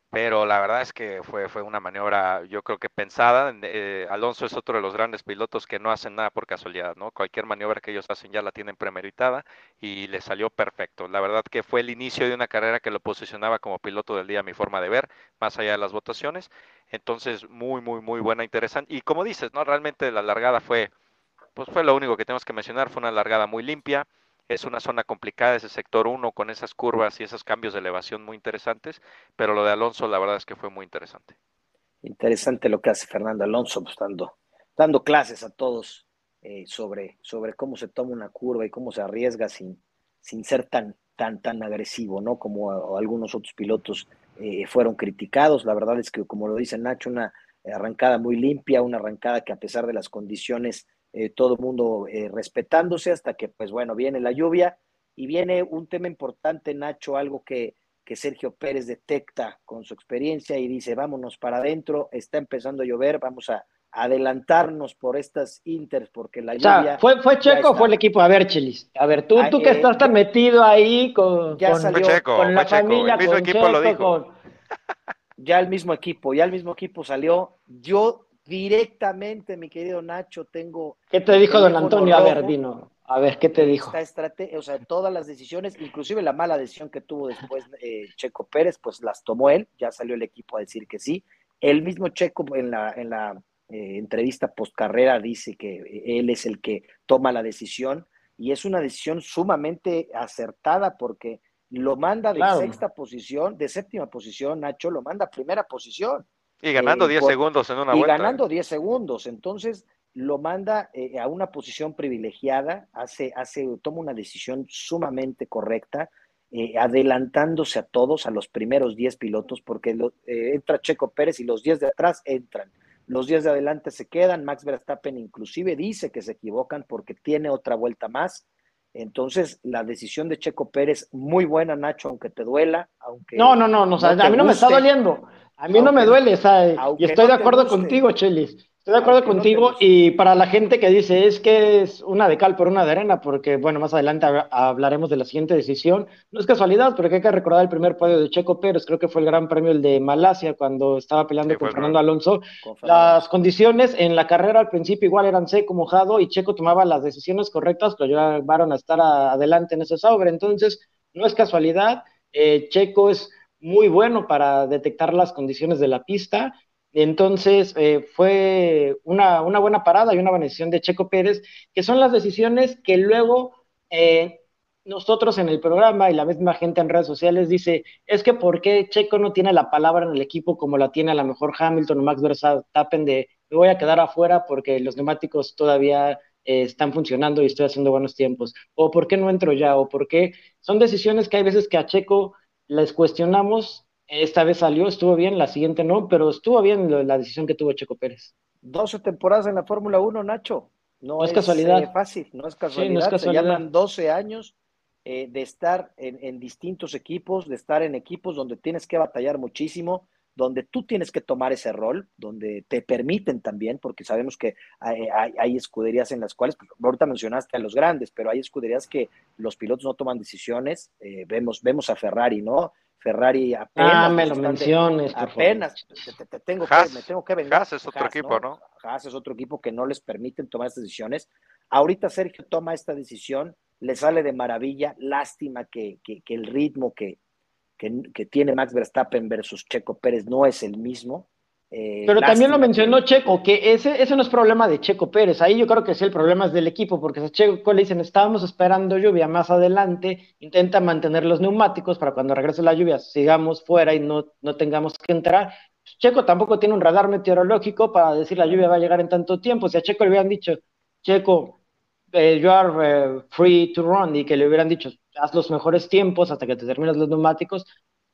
pero la verdad es que fue, fue una maniobra, yo creo que pensada. Eh, Alonso es otro de los grandes pilotos que no hacen nada por casualidad, ¿no? Cualquier maniobra que ellos hacen ya la tienen premeditada y le salió perfecto. La verdad que fue el inicio de una carrera que lo posicionaba como piloto del día, mi forma de ver, más allá de las votaciones. Entonces, muy, muy, muy buena, interesante. Y como dices, ¿no? Realmente la largada fue, pues fue lo único que tenemos que mencionar, fue una largada muy limpia es una zona complicada ese sector 1 con esas curvas y esos cambios de elevación muy interesantes, pero lo de Alonso la verdad es que fue muy interesante. Interesante lo que hace Fernando Alonso, pues dando, dando clases a todos eh, sobre, sobre cómo se toma una curva y cómo se arriesga sin, sin ser tan, tan, tan agresivo, ¿no? Como algunos otros pilotos eh, fueron criticados. La verdad es que, como lo dice Nacho, una arrancada muy limpia, una arrancada que a pesar de las condiciones eh, todo el mundo eh, respetándose hasta que, pues bueno, viene la lluvia y viene un tema importante, Nacho, algo que, que Sergio Pérez detecta con su experiencia y dice, vámonos para adentro, está empezando a llover, vamos a adelantarnos por estas Inters, porque la lluvia... ¿fue, fue Checo o fue el equipo? A ver, Chelis, a ver, tú, ah, tú que eh, estás tan metido ahí con, ya salió, con la familia, el mismo equipo lo dijo. Ya el mismo equipo, ya el mismo equipo salió. Yo directamente, mi querido Nacho, tengo... ¿Qué te dijo don Antonio? A ver, vino. A ver, ¿qué te dijo? o sea, todas las decisiones, inclusive la mala decisión que tuvo después eh, Checo Pérez, pues las tomó él, ya salió el equipo a decir que sí. El mismo Checo en la, en la eh, entrevista post carrera dice que él es el que toma la decisión y es una decisión sumamente acertada porque lo manda de sexta posición, de séptima posición, Nacho, lo manda a primera posición. Y ganando 10 eh, segundos en una vuelta. Y ganando 10 segundos. Entonces, lo manda eh, a una posición privilegiada, hace, hace, toma una decisión sumamente correcta, eh, adelantándose a todos, a los primeros 10 pilotos, porque eh, entra Checo Pérez y los 10 de atrás entran. Los 10 de adelante se quedan, Max Verstappen inclusive dice que se equivocan porque tiene otra vuelta más. Entonces, la decisión de Checo Pérez, muy buena, Nacho, aunque te duela. Aunque no, no, no, no a mí no me está doliendo. A mí no me duele, y estoy de acuerdo contigo, Chelis. Estoy de acuerdo contigo y para la gente que dice es que es una de cal por una de arena, porque bueno, más adelante hablaremos de la siguiente decisión. No es casualidad, porque hay que recordar el primer podio de Checo Pérez, creo que fue el gran premio el de Malasia cuando estaba peleando con Fernando Alonso. Las condiciones en la carrera al principio igual eran seco, mojado y Checo tomaba las decisiones correctas que lo llevaron a estar adelante en ese sobre. Entonces, no es casualidad, eh, Checo es muy bueno para detectar las condiciones de la pista entonces, eh, fue una, buena parada y una beneficio de Checo Pérez, que son las decisiones que luego eh, nosotros en el programa y la misma gente en redes sociales dice, es que ¿por qué Checo no tiene la palabra en el equipo como la tiene a lo mejor Hamilton o Max Verstappen de me voy a quedar afuera porque los neumáticos todavía eh, están funcionando y estoy haciendo buenos tiempos? ¿O por qué no entro ya? ¿O por qué? Son decisiones que hay veces que a Checo les cuestionamos esta vez salió, estuvo bien, la siguiente no, pero estuvo bien la decisión que tuvo Checo Pérez. 12 temporadas en la Fórmula 1, Nacho. No, es, casualidad. Eh, fácil, no es casualidad. Se llaman 12 años eh, de estar en, distintos equipos, de estar en equipos donde tienes que batallar muchísimo, donde tú tienes que tomar ese rol, donde te permiten también, porque sabemos que hay, escuderías en las cuales, pues, ahorita mencionaste a los grandes, pero hay escuderías que los pilotos no toman decisiones. Eh, vemos, vemos a Ferrari, ¿no? Ferrari apenas. Ah, me lo menciones. apenas. Te, tengo que, me tengo que vengar. Haas es otro equipo, ¿no? Haas es otro equipo que no les permiten tomar estas decisiones. Ahorita Sergio toma esta decisión, le sale de maravilla. Lástima que, que, el ritmo que, que, tiene Max Verstappen versus Checo Pérez no es el mismo. Eh, Pero también lo mencionó Checo, que ese, ese no es problema de Checo Pérez. Ahí yo creo que sí el problema es del equipo, porque a Checo le dicen, estábamos esperando lluvia más adelante, intenta mantener los neumáticos para cuando regrese la lluvia sigamos fuera y no, no tengamos que entrar. Checo tampoco tiene un radar meteorológico para decir la lluvia va a llegar en tanto tiempo. Si a Checo le hubieran dicho, Checo, eh, you are eh, free to run, y que le hubieran dicho, haz los mejores tiempos hasta que te termines los neumáticos,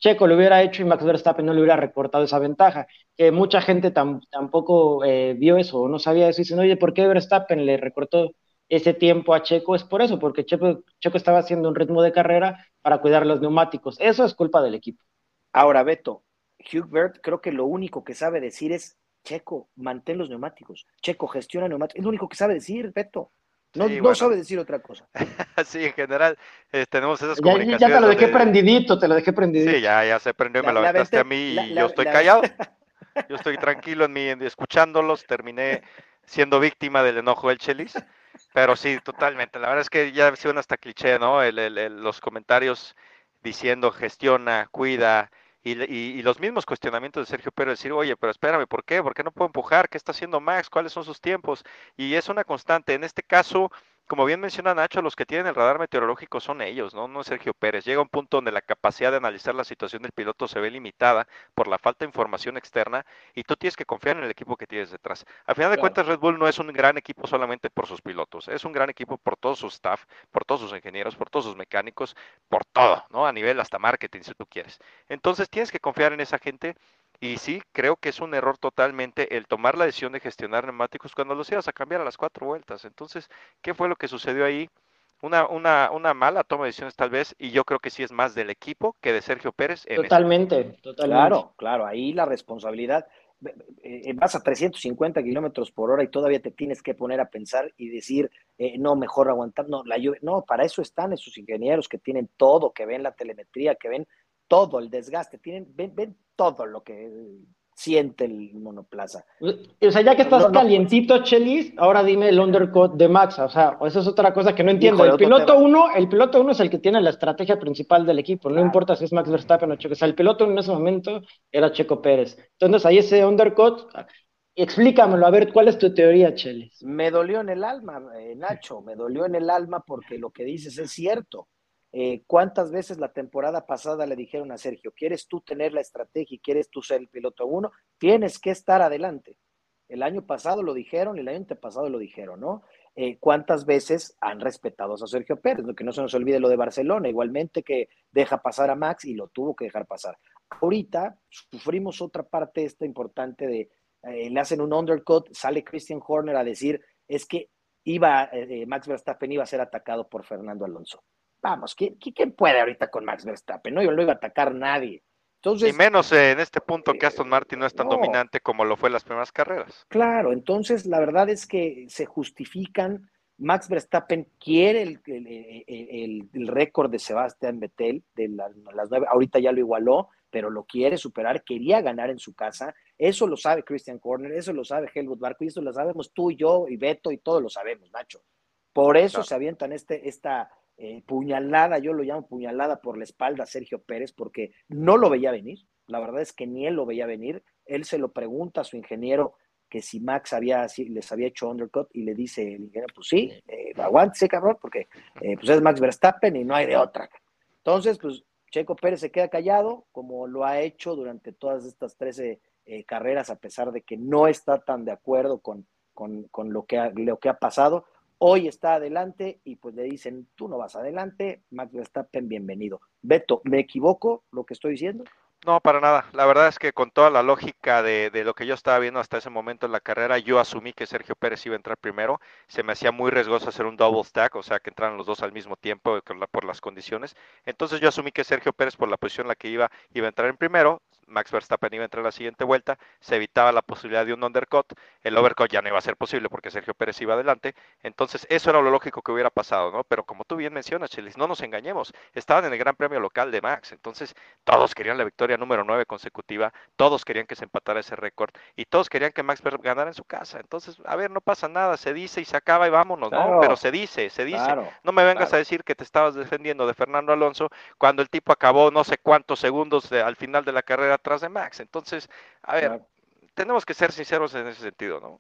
Checo lo hubiera hecho y Max Verstappen no le hubiera recortado esa ventaja. Que mucha gente tampoco eh, vio eso o no sabía eso y dicen, oye, ¿por qué Verstappen le recortó ese tiempo a Checo? Es por eso, porque Checo, Checo estaba haciendo un ritmo de carrera para cuidar los neumáticos. Eso es culpa del equipo. Ahora, Beto, Hubert creo que lo único que sabe decir es, Checo, mantén los neumáticos. Checo, gestiona neumáticos. Es lo único que sabe decir, Beto. No, no sabe decir otra cosa. sí, en general eh, tenemos esas comunicaciones. Ya, te lo dejé prendidito, te lo dejé prendidito. Sí, ya, ya se prendió y me lo aventaste a mí y yo estoy callado. yo estoy tranquilo en mi, escuchándolos, terminé siendo víctima del enojo del Chelis. Pero sí, totalmente. La verdad es que ya se hasta cliché, ¿no? los comentarios diciendo gestiona, cuida, y, los mismos cuestionamientos de Sergio Pérez, decir, oye, pero espérame, ¿por qué? ¿Por qué no puedo empujar? ¿Qué está haciendo Max? ¿Cuáles son sus tiempos? Y es una constante. En este caso, como bien menciona Nacho, los que tienen el radar meteorológico son ellos, ¿no? No Sergio Pérez. Llega un punto donde la capacidad de analizar la situación del piloto se ve limitada por la falta de información externa y tú tienes que confiar en el equipo que tienes detrás. A final de cuentas, Red Bull no es un gran equipo solamente por sus pilotos, es un gran equipo por todo su staff, por todos sus ingenieros, por todos sus mecánicos, por todo, ¿no? A nivel hasta marketing, si tú quieres. Entonces tienes que confiar en esa gente y sí, creo que es un error totalmente el tomar la decisión de gestionar neumáticos cuando los ibas a cambiar a las cuatro vueltas. Entonces, ¿qué fue lo que sucedió ahí? una, una, una mala toma de decisiones tal vez, y yo creo que sí es más del equipo que de Sergio Pérez. totalmente, totalmente. Claro, claro, ahí la responsabilidad, eh, vas a 350 kilómetros por hora y todavía te tienes que poner a pensar y decir, eh, no, mejor aguantar, no, la lluvia, no, para eso están esos ingenieros que tienen todo, que ven la telemetría, que ven todo el desgaste, tienen, ven, ven todo lo que siente el monoplaza. O sea, ya que estás calientito, Chelis, ahora dime el undercut de Max. O sea, esa es otra cosa que no entiendo. el piloto uno, el piloto uno es el que tiene la estrategia principal del equipo. No importa si es Max Verstappen o Checo. O sea, el piloto en ese momento era Checo Pérez. Entonces, ahí ese undercut, explícamelo. A ver, ¿cuál es tu teoría, Chelis? Me dolió en el alma, eh, Nacho. Me dolió en el alma porque lo que dices es cierto. Eh, ¿Cuántas veces la temporada pasada le dijeron a Sergio, quieres tú tener la estrategia y quieres tú ser el piloto uno? Tienes que estar adelante. El año pasado lo dijeron el año pasado lo dijeron, ¿no? Eh, ¿Cuántas veces han respetado a Sergio Pérez? Lo que no se nos olvide lo de Barcelona, igualmente que deja pasar a Max y lo tuvo que dejar pasar. Ahorita sufrimos otra parte esta importante de, eh, le hacen un undercut, sale Christian Horner a decir, es que iba, Max Verstappen iba a ser atacado por Fernando Alonso vamos, ¿quién, puede ahorita con Max Verstappen? No, yo no iba a atacar nadie. Entonces, y menos en este punto que Aston Martin no es tan dominante como lo fue en las primeras carreras. Claro, entonces la verdad es que se justifican. Max Verstappen quiere el, el, récord de Sebastián Vettel de las nueve, ahorita ya lo igualó, pero lo quiere superar, quería ganar en su casa. Eso lo sabe Christian Corner, eso lo sabe Helmut Barco, y eso lo sabemos tú y yo y Beto y todos lo sabemos, Nacho. Por eso se avientan este, esta, eh, puñalada, yo lo llamo puñalada por la espalda a Sergio Pérez, porque no lo veía venir. La verdad es que ni él lo veía venir. Él se lo pregunta a su ingeniero que si Max había, si les había hecho undercut y le dice el ingeniero, pues sí, eh, aguántese cabrón, porque eh, pues es Max Verstappen y no hay de otra. Entonces, pues Checo Pérez se queda callado, como lo ha hecho durante todas estas 13 eh, carreras, a pesar de que no está tan de acuerdo con, con, con lo, que lo que ha pasado. Hoy está adelante y pues le dicen, tú no vas adelante, Max Verstappen, bienvenido. Beto, ¿me equivoco lo que estoy diciendo? No, para nada. La verdad es que con toda la lógica de, lo que yo estaba viendo hasta ese momento en la carrera, yo asumí que Sergio Pérez iba a entrar primero. Se me hacía muy riesgoso hacer un double stack, o sea, que entraran los dos al mismo tiempo por las condiciones. Entonces yo asumí que Sergio Pérez, por la posición en la que iba, iba a entrar en primero. Max Verstappen iba a entrar en la siguiente vuelta, se evitaba la posibilidad de un undercut, el overcut ya no iba a ser posible porque Sergio Pérez iba adelante, entonces eso era lo lógico que hubiera pasado, ¿no? Pero como tú bien mencionas, Chelis, no nos engañemos, estaban en el Gran Premio local de Max, entonces todos querían la victoria número 9 consecutiva, todos querían que se empatara ese récord y todos querían que Max ganara en su casa. Entonces, a ver, no pasa nada, se dice y se acaba y vámonos, ¿no? Pero se dice, se dice. no me vengas a decir que te estabas defendiendo de Fernando Alonso cuando el tipo acabó no sé cuántos segundos al final de la carrera atrás de Max. Entonces, a ver, tenemos que ser sinceros en ese sentido, ¿no?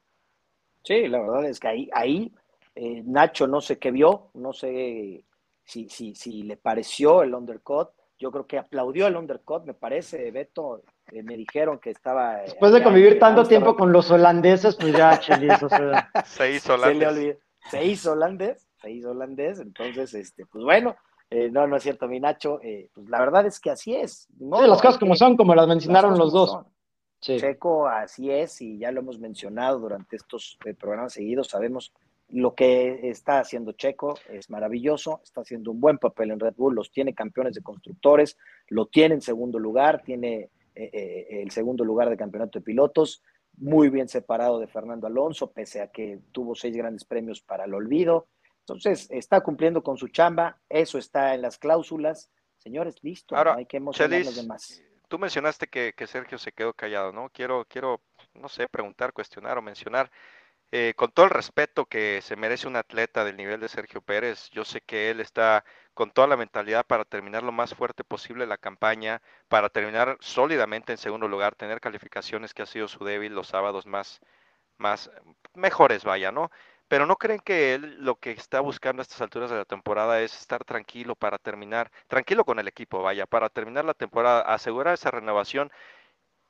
Sí, la verdad es que ahí, ahí eh, Nacho no sé qué vio, no sé si, si, si le pareció el undercut, yo creo que aplaudió el undercut, me parece, Beto, eh, me dijeron que estaba... Eh, Después de convivir tanto tiempo con los holandeses, pues ya, o sea... Se hizo holandés. Se, hizo holandés, se hizo holandés, entonces, este, pues bueno, eh, no, no es cierto, mi Nacho, pues la verdad es que así es. sí, las cosas como son, como las mencionaron los dos. Checo, así es, y ya lo hemos mencionado durante estos programas seguidos, sabemos lo que está haciendo Checo es maravilloso, está haciendo un buen papel en Red Bull, los tiene campeones de constructores, lo tiene en segundo lugar, tiene eh, eh, el segundo lugar de campeonato de pilotos, muy bien separado de Fernando Alonso, pese a que tuvo seis grandes premios para el olvido. Entonces, está cumpliendo con su chamba, eso está en las cláusulas. Señores, listo, Ahora, hay que emocionar los demás. Tú mencionaste que, que Sergio se quedó callado, ¿no? Quiero, quiero, no sé, preguntar, cuestionar o mencionar. Eh, con todo el respeto que se merece un atleta del nivel de Sergio Pérez, yo sé que él está con toda la mentalidad para terminar lo más fuerte posible la campaña, para terminar sólidamente en segundo lugar, tener calificaciones que ha sido su débil los sábados más, más mejores, vaya, ¿no? Pero no creen que él lo que está buscando a estas alturas de la temporada es estar tranquilo para terminar, tranquilo con el equipo, vaya, para terminar la temporada, asegurar esa renovación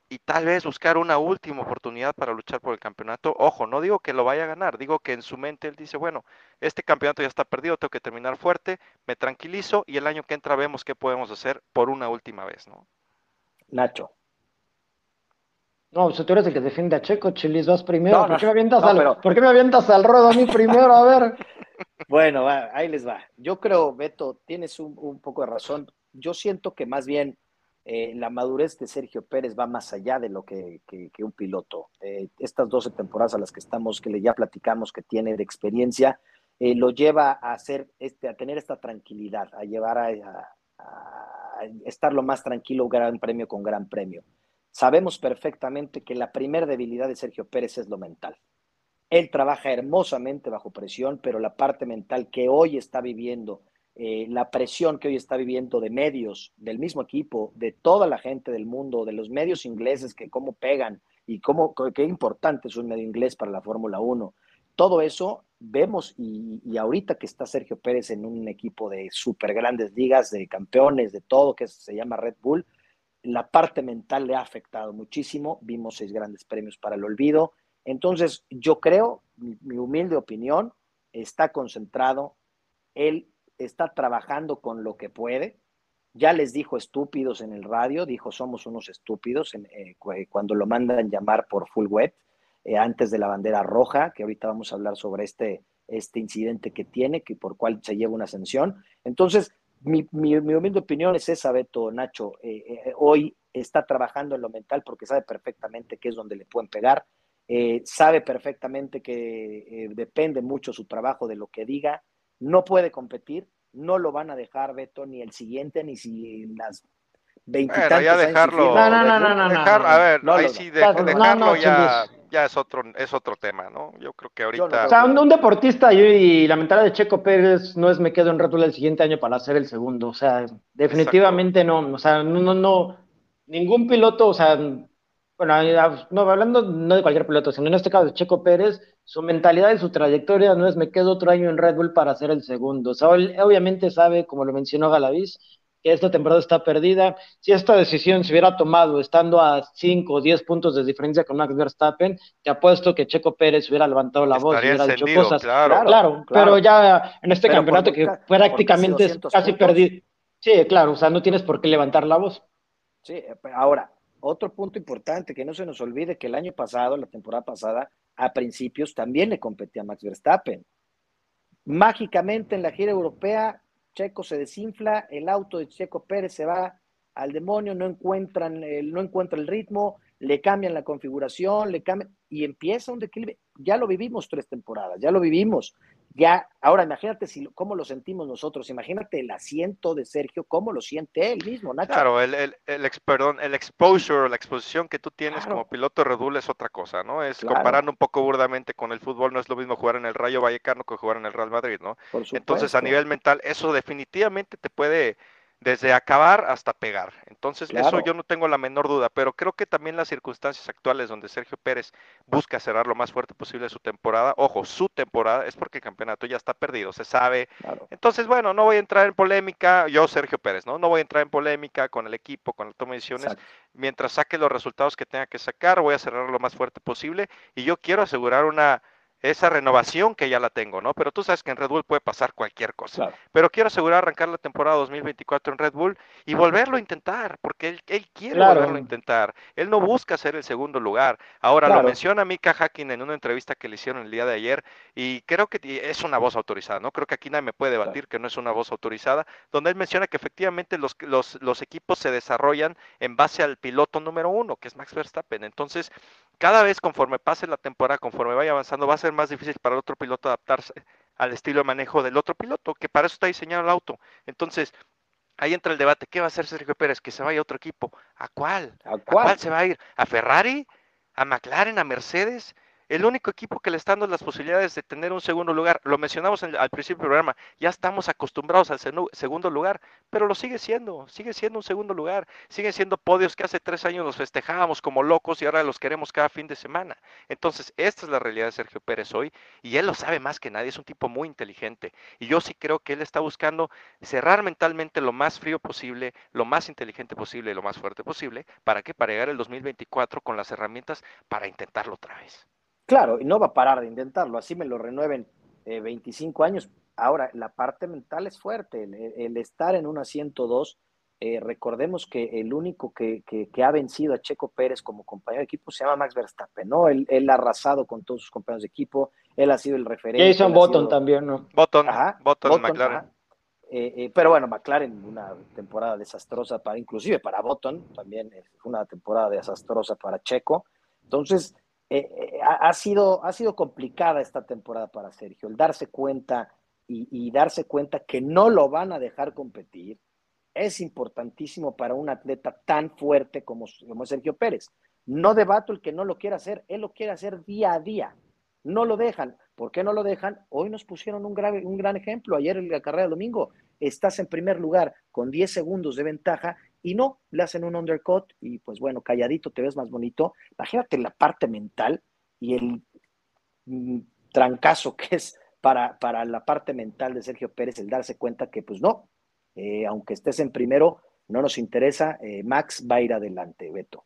y tal vez buscar una última oportunidad para luchar por el campeonato. Ojo, no digo que lo vaya a ganar, digo que en su mente él dice, bueno, este campeonato ya está perdido, tengo que terminar fuerte, me tranquilizo y el año que entra vemos qué podemos hacer por una última vez, ¿no? Nacho. No, si tú eres el que defiende a Checo, Chilis, vas primero. ¿Por, qué me avientas al, ¿Por qué me avientas al ruedo a mí primero? A ver. Bueno, ahí les va. Yo creo, Beto, tienes un, poco de razón. Yo siento que más bien eh, la madurez de Sergio Pérez va más allá de lo que, un piloto. Eh, estas 12 temporadas a las que estamos, que ya platicamos que tiene de experiencia, eh, lo lleva a hacer, este, a tener esta tranquilidad, a llevar a, estar lo más tranquilo gran premio con gran premio. Sabemos perfectamente que la primera debilidad de Sergio Pérez es lo mental. Él trabaja hermosamente bajo presión, pero la parte mental que hoy está viviendo, eh, la presión que hoy está viviendo de medios, del mismo equipo, de toda la gente del mundo, de los medios ingleses que cómo pegan y cómo, qué importante es un medio inglés para la Fórmula 1. Todo eso vemos y, ahorita que está Sergio Pérez en un equipo de súper grandes ligas, de campeones, de todo, que se llama Red Bull, la parte mental le ha afectado muchísimo. Vimos seis grandes premios para el olvido. Entonces, yo creo, mi, humilde opinión, está concentrado, él está trabajando con lo que puede. Ya les dijo estúpidos en el radio, dijo somos unos estúpidos eh, cuando lo mandan llamar por full wet. Eh, antes de la bandera roja, que ahorita vamos a hablar sobre este, este incidente que tiene, que por cual se lleva una ascensión. Entonces, mi, mi, humilde opinión es esa, Beto, Nacho. Eh, eh, hoy está trabajando en lo mental porque sabe perfectamente qué es donde le pueden pegar. sabe perfectamente que depende mucho su trabajo de lo que diga. No puede competir, no lo van a dejar, Beto, ni el siguiente, ni si las veintitantos ya dejarlo. No, no, no, no, A ver, ahí sí, dejarlo ya ya es otro, es otro tema, ¿no? Yo creo que ahorita. o sea, un, deportista y, la mentalidad de Checo Pérez no es me quedo en Red Bull el siguiente año para hacer el segundo. O sea, definitivamente no. O sea, no, no, no. Ningún piloto, o sea, bueno, no, hablando no de cualquier piloto, sino en este caso de Checo Pérez, su mentalidad y su trayectoria no es me quedo otro año en Red Bull para hacer el segundo. O sea, obviamente sabe, como lo mencionó Galaviz, que esta temporada está perdida. Si esta decisión se hubiera tomado estando a 5 o 10 puntos de diferencia con Max Verstappen, te apuesto que Checo Pérez hubiera levantado la voz y hubiera dicho cosas. Claro, claro, pero ya en este campeonato que prácticamente es casi perdido. Sí, claro, o sea, no tienes por qué levantar la voz. Sí, ahora, otro punto importante, que no se nos olvide que el año pasado, la temporada pasada, a principios también le competía a Max Verstappen. Mágicamente en la gira europea Checo se desinfla, el auto de Checo Pérez se va al demonio, no encuentran el, no encuentra el ritmo, le cambian la configuración, le cambian y empieza un declive. Ya lo vivimos tres temporadas, ya lo vivimos. Ya, ahora imagínate si, cómo lo sentimos nosotros, imagínate el asiento de Sergio, cómo lo siente él mismo, Nacho. Claro, el, el, el, perdón, el exposure, la exposición que tú tienes como piloto Red Bull es otra cosa, ¿no? Es comparando un poco burdamente con el fútbol, no es lo mismo jugar en el Rayo Vallecano que jugar en el Real Madrid, ¿no? Entonces, a nivel mental, eso definitivamente te puede desde acabar hasta pegar. Entonces, eso yo no tengo la menor duda, pero creo que también las circunstancias actuales donde Sergio Pérez busca cerrar lo más fuerte posible su temporada, ojo, su temporada, es porque el campeonato ya está perdido, se sabe. Entonces, bueno, no voy a entrar en polémica, yo Sergio Pérez, ¿no? No voy a entrar en polémica con el equipo, con la toma de decisiones. Mientras saque los resultados que tenga que sacar, voy a cerrar lo más fuerte posible y yo quiero asegurar una esa renovación que ya la tengo, ¿no? Pero tú sabes que en Red Bull puede pasar cualquier cosa. Pero quiero asegurar arrancar la temporada 2024 en Red Bull y volverlo a intentar, porque él, él quiere volverlo a intentar. Él no busca ser el segundo lugar. Ahora, lo menciona Mika Hakin en una entrevista que le hicieron el día de ayer y creo que es una voz autorizada, ¿no? Creo que aquí nadie me puede debatir que no es una voz autorizada, donde él menciona que efectivamente los, los, los equipos se desarrollan en base al piloto número uno, que es Max Verstappen. Entonces, cada vez conforme pase la temporada, conforme vaya avanzando, va a ser más difícil para el otro piloto adaptarse al estilo de manejo del otro piloto, que para eso está diseñado el auto. Entonces, ahí entra el debate, ¿qué va a hacer Sergio Pérez? Que se vaya a otro equipo. ¿A cuál? ¿A cuál, se va a ir? ¿A Ferrari? ¿A McLaren? ¿A Mercedes? El único equipo que le está dando las posibilidades de tener un segundo lugar, lo mencionamos al principio del programa, ya estamos acostumbrados al segundo lugar, pero lo sigue siendo, sigue siendo un segundo lugar, sigue siendo podios que hace tres años los festejábamos como locos y ahora los queremos cada fin de semana. Entonces, esta es la realidad de Sergio Pérez hoy y él lo sabe más que nadie, es un tipo muy inteligente y yo sí creo que él está buscando cerrar mentalmente lo más frío posible, lo más inteligente posible y lo más fuerte posible, ¿para que Para llegar el 2024 con las herramientas para intentarlo otra vez. Claro, y no va a parar de intentarlo, así me lo renueven 25 eh, años. Ahora, la parte mental es fuerte, el, estar en un asiento 2 eh, recordemos que el único que, ha vencido a Checo Pérez como compañero de equipo se llama Max Verstappen, ¿no? Él, ha arrasado con todos sus compañeros de equipo, él ha sido el referente. Jason Button también, ¿no? Button, ajá, Button, McLaren. Eh, eh, pero bueno, McLaren, una temporada desastrosa para, inclusive para Button, también fue una temporada desastrosa para Checo. Entonces, ha, sido, ha sido complicada esta temporada para Sergio, el darse cuenta y, darse cuenta que no lo van a dejar competir, es importantísimo para un atleta tan fuerte como, como Sergio Pérez. No debato el que no lo quiera hacer, él lo quiere hacer día a día. No lo dejan. ¿Por qué no lo dejan? Hoy nos pusieron un, grave, un gran ejemplo. Ayer en la carrera de domingo estás en primer lugar con 10 segundos de ventaja y no, le hacen un undercut y pues bueno, calladito te ves más bonito. Imagínate la parte mental y el mm, trancazo que es para, para la parte mental de Sergio Pérez el darse cuenta que pues no, eh, aunque estés en primero, no nos interesa. Eh, Max va a ir adelante, Beto.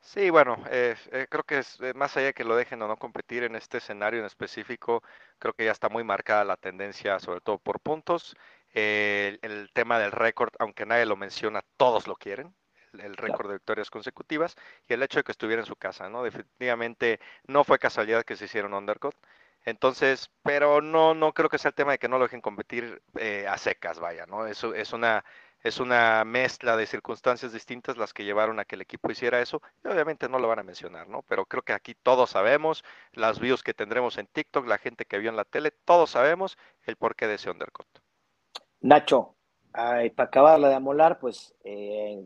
Sí, bueno, eh, creo que es más allá de que lo dejen o no competir en este escenario en específico, creo que ya está muy marcada la tendencia, sobre todo por puntos. El, tema del récord, aunque nadie lo menciona, todos lo quieren el récord de victorias consecutivas y el hecho de que estuviera en su casa, ¿no? Definitivamente no fue casualidad que se hicieron undercut. Entonces, pero no, no creo que sea el tema de que no lo dejen competir eh, a secas, vaya, ¿no? Eso es una, es una mezcla de circunstancias distintas las que llevaron a que el equipo hiciera eso, y obviamente no lo van a mencionar, ¿no? Pero creo que aquí todos sabemos, las views que tendremos en TikTok, la gente que vio en la tele, todos sabemos el porqué de ese undercut. Nacho, para acabarla de amolar, pues eh,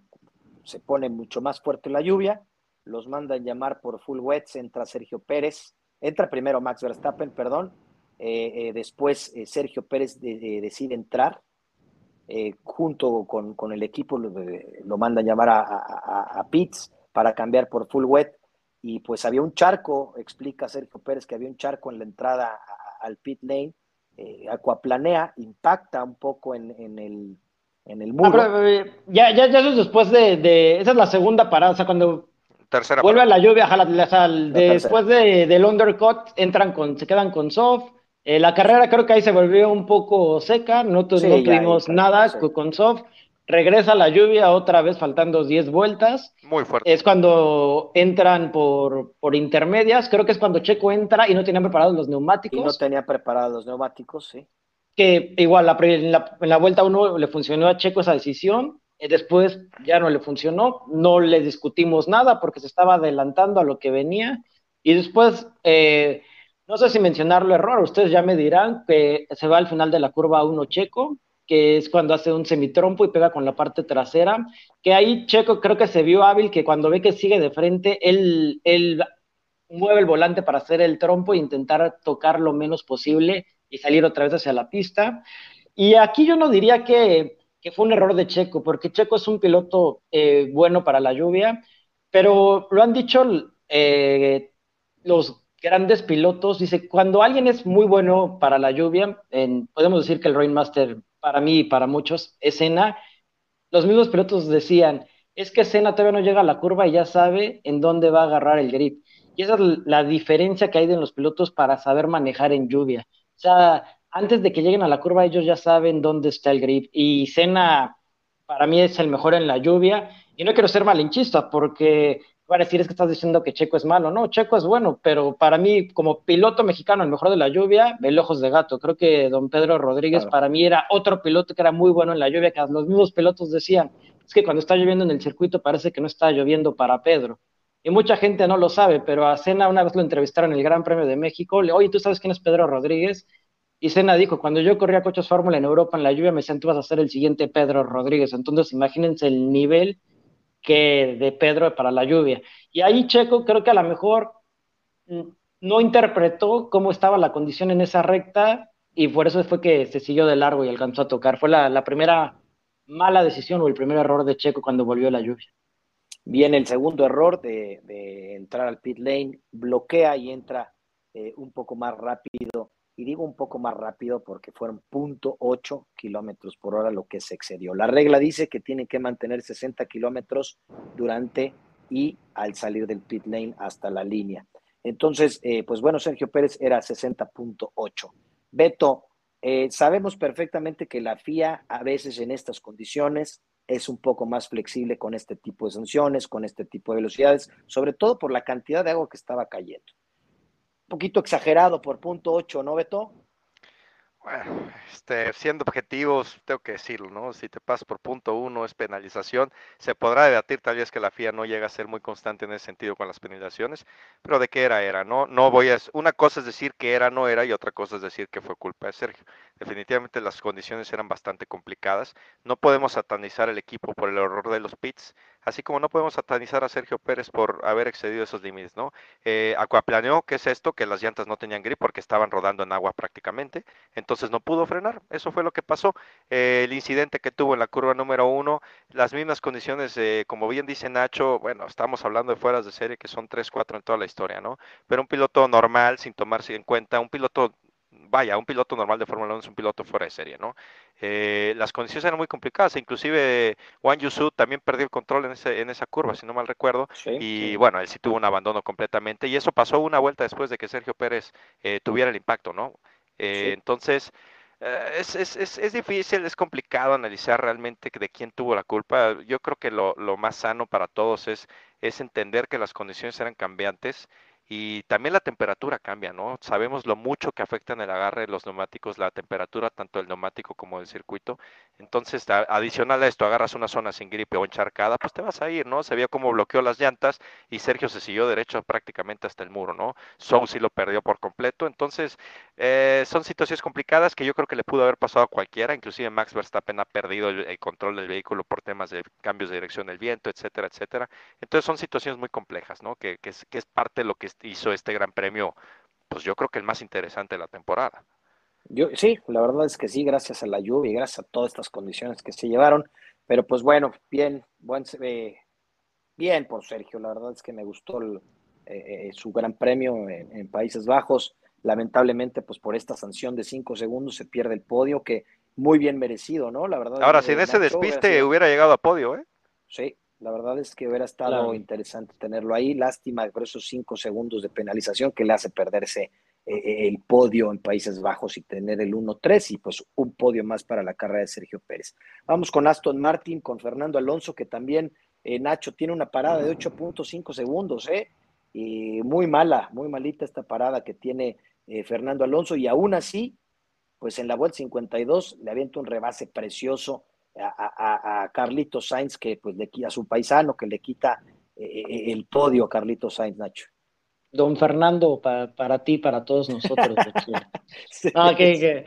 se pone mucho más fuerte la lluvia, los mandan llamar por full wets, entra Sergio Pérez, Entra primero Max Verstappen, perdón. Eh, eh, después Sergio Pérez decide entrar. junto con, el equipo lo, lo mandan llamar a, a, a, Pitts para cambiar por full wet. Y pues había un charco, explica Sergio Pérez que había un charco en la entrada al pit lane. Acuaplanea, impacta un poco en, el, en el muro. ya, ya, ya después de, de, Esa es la segunda parada, o sea, cuando Tercera Vuelve a la lluvia, después de, del undercut, entran con, se quedan con soft. Eh, la carrera creo que ahí se volvió un poco seca, no, tuvimos nada con soft. Regresa la lluvia otra vez, faltando 10 vueltas. Muy fuerte. Es cuando entran por, por intermedias. Creo que es cuando Checo entra y no tenían preparados los neumáticos. Y no tenía preparados los neumáticos, sí. Que igual la, en, la, en la vuelta 1 le funcionó a Checo esa decisión después ya no le funcionó, no le discutimos nada porque se estaba adelantando a lo que venía. Y después, eh, no sé si mencionarlo error, ustedes ya me dirán que se va al final de la curva uno Checo, que es cuando hace un semitrompo y pega con la parte trasera, que ahí Checo creo que se vio hábil, que cuando ve que sigue de frente, él, él mueve el volante para hacer el trompo e intentar tocar lo menos posible y salir otra vez hacia la pista. Y aquí yo no diría que que fue un error de Checo, porque Checo es un piloto eh, bueno para la lluvia, pero lo han dicho eh, los grandes pilotos, dice, cuando alguien es muy bueno para la lluvia, podemos decir que el Rainmaster para mí y para muchos es Senna, los mismos pilotos decían, es que Senna todavía no llega a la curva y ya sabe en dónde va a agarrar el grip. Y esa es la diferencia que hay de los pilotos para saber manejar en lluvia. O sea, antes de que lleguen a la curva, ellos ya saben dónde está el grip. Y Senna, para mí, es el mejor en la lluvia. Y no quiero ser malinchista, porque van a decir es que estás diciendo que Checo es malo. No, Checo es bueno, pero para mí, como piloto mexicano, el mejor de la lluvia, el ojos de gato. Creo que don Pedro Rodríguez para mí era otro piloto que era muy bueno en la lluvia, que los mismos pilotos decían, es que cuando está lloviendo en el circuito parece que no está lloviendo para Pedro. Y mucha gente no lo sabe, pero a Senna una vez lo entrevistaron en el Gran Premio de México. Le, Oye, ¿tú sabes quién es Pedro Rodríguez? Y Sena dijo, cuando yo corría coches Fórmula en Europa en la lluvia, me decían, tú vas a ser el siguiente Pedro Rodríguez. Entonces, imagínense el nivel que de Pedro para la lluvia. Y ahí Checo creo que a lo mejor mm, no interpretó cómo estaba la condición en esa recta y por eso fue que se siguió de largo y alcanzó a tocar. Fue la, primera mala decisión o el primer error de Checo cuando volvió la lluvia. Viene el segundo error de, entrar al pit lane, bloquea y entra eh, un poco más rápido y digo un poco más rápido porque fueron 0.8 kilómetros por hora lo que se excedió. La regla dice que tiene que mantener 60 kilómetros durante y al salir del pit lane hasta la línea. Entonces, eh, pues bueno, Sergio Pérez era 60.8. Beto, eh, sabemos perfectamente que la FIA a veces en estas condiciones es un poco más flexible con este tipo de sanciones, con este tipo de velocidades, sobre todo por la cantidad de agua que estaba cayendo. Poquito exagerado por punto 8, ¿no, Beto? Bueno, este, siendo objetivos, tengo que decirlo, ¿no? Si te pasas por punto uno es penalización. Se podrá debatir tal vez que la FIA no llega a ser muy constante en ese sentido con las penalizaciones, pero de qué era, era, ¿no? No voy a... Una cosa es decir que era, no era, y otra cosa es decir que fue culpa de Sergio. Definitivamente las condiciones eran bastante complicadas. No podemos satanizar el equipo por el error de los pits, así como no podemos satanizar a Sergio Pérez por haber excedido esos límites, ¿no? Eh, Aquaplaneó, ¿qué es esto? Que las llantas no tenían grip porque estaban rodando en agua prácticamente, entonces no pudo frenar, eso fue lo que pasó. Eh, el incidente que tuvo en la curva número uno, las mismas condiciones, como bien dice Nacho, bueno, estamos hablando de fueras de serie que son 3, 4 en toda la historia, ¿no? Pero un piloto normal, sin tomarse en cuenta, un piloto vaya, un piloto normal de Fórmula 1 es un piloto fuera de serie, ¿no? Eh, las condiciones eran muy complicadas, inclusive Wang Yusu también perdió el control en, ese, en esa curva, si no mal recuerdo, y bueno, él sí tuvo un abandono completamente, y eso pasó una vuelta después de que Sergio Pérez eh, tuviera el impacto, ¿no? Eh, entonces, es, es, es, es, difícil, es complicado analizar realmente de quién tuvo la culpa. Yo creo que lo, lo más sano para todos es, es entender que las condiciones eran cambiantes y también la temperatura cambia, ¿no? Sabemos lo mucho que afecta en el agarre de los neumáticos, la temperatura tanto del neumático como del circuito. Entonces, adicional a esto, agarras una zona sin gripe o encharcada, pues te vas a ir, ¿no? Se vio cómo bloqueó las llantas y Sergio se siguió derecho prácticamente hasta el muro, ¿no? Sou sí lo perdió por completo. Entonces, eh, son situaciones complicadas que yo creo que le pudo haber pasado a cualquiera. Inclusive Max Verstappen ha perdido el, control del vehículo por temas de cambios de dirección del viento, etcétera, etcétera. Entonces, son situaciones muy complejas, ¿no? Que, que, es, que es parte de lo que hizo este gran premio, pues yo creo que el más interesante de la temporada. Yo, sí, la verdad es que sí, gracias a la lluvia y gracias a todas estas condiciones que se llevaron, pero pues bueno, bien, buen, eh, bien por Sergio, la verdad es que me gustó eh, eh, su gran premio en, Países Bajos, lamentablemente pues por esta sanción de cinco segundos se pierde el podio, que muy bien merecido, ¿no? La verdad. Ahora, sin ese despiste hubiera llegado a podio, ¿eh? Sí, la verdad es que hubiera estado interesante tenerlo ahí. Lástima por esos cinco segundos de penalización que le hace perderse eh, eh, el podio en Países Bajos y tener el 1-3 y pues un podio más para la carrera de Sergio Pérez. Vamos con Aston Martin, con Fernando Alonso, que también, eh, Nacho, tiene una parada de 8.5 segundos, ¿eh? Y muy mala, muy malita esta parada que tiene Fernando Alonso y aún así, pues en la vuelta 52 le avienta un rebase precioso a, a, Carlito Sainz, que pues le quita a su paisano, que le quita eh, eh, el podio a Carlito Sainz, Nacho. Don Fernando, para ti, para todos nosotros. Ah, qué,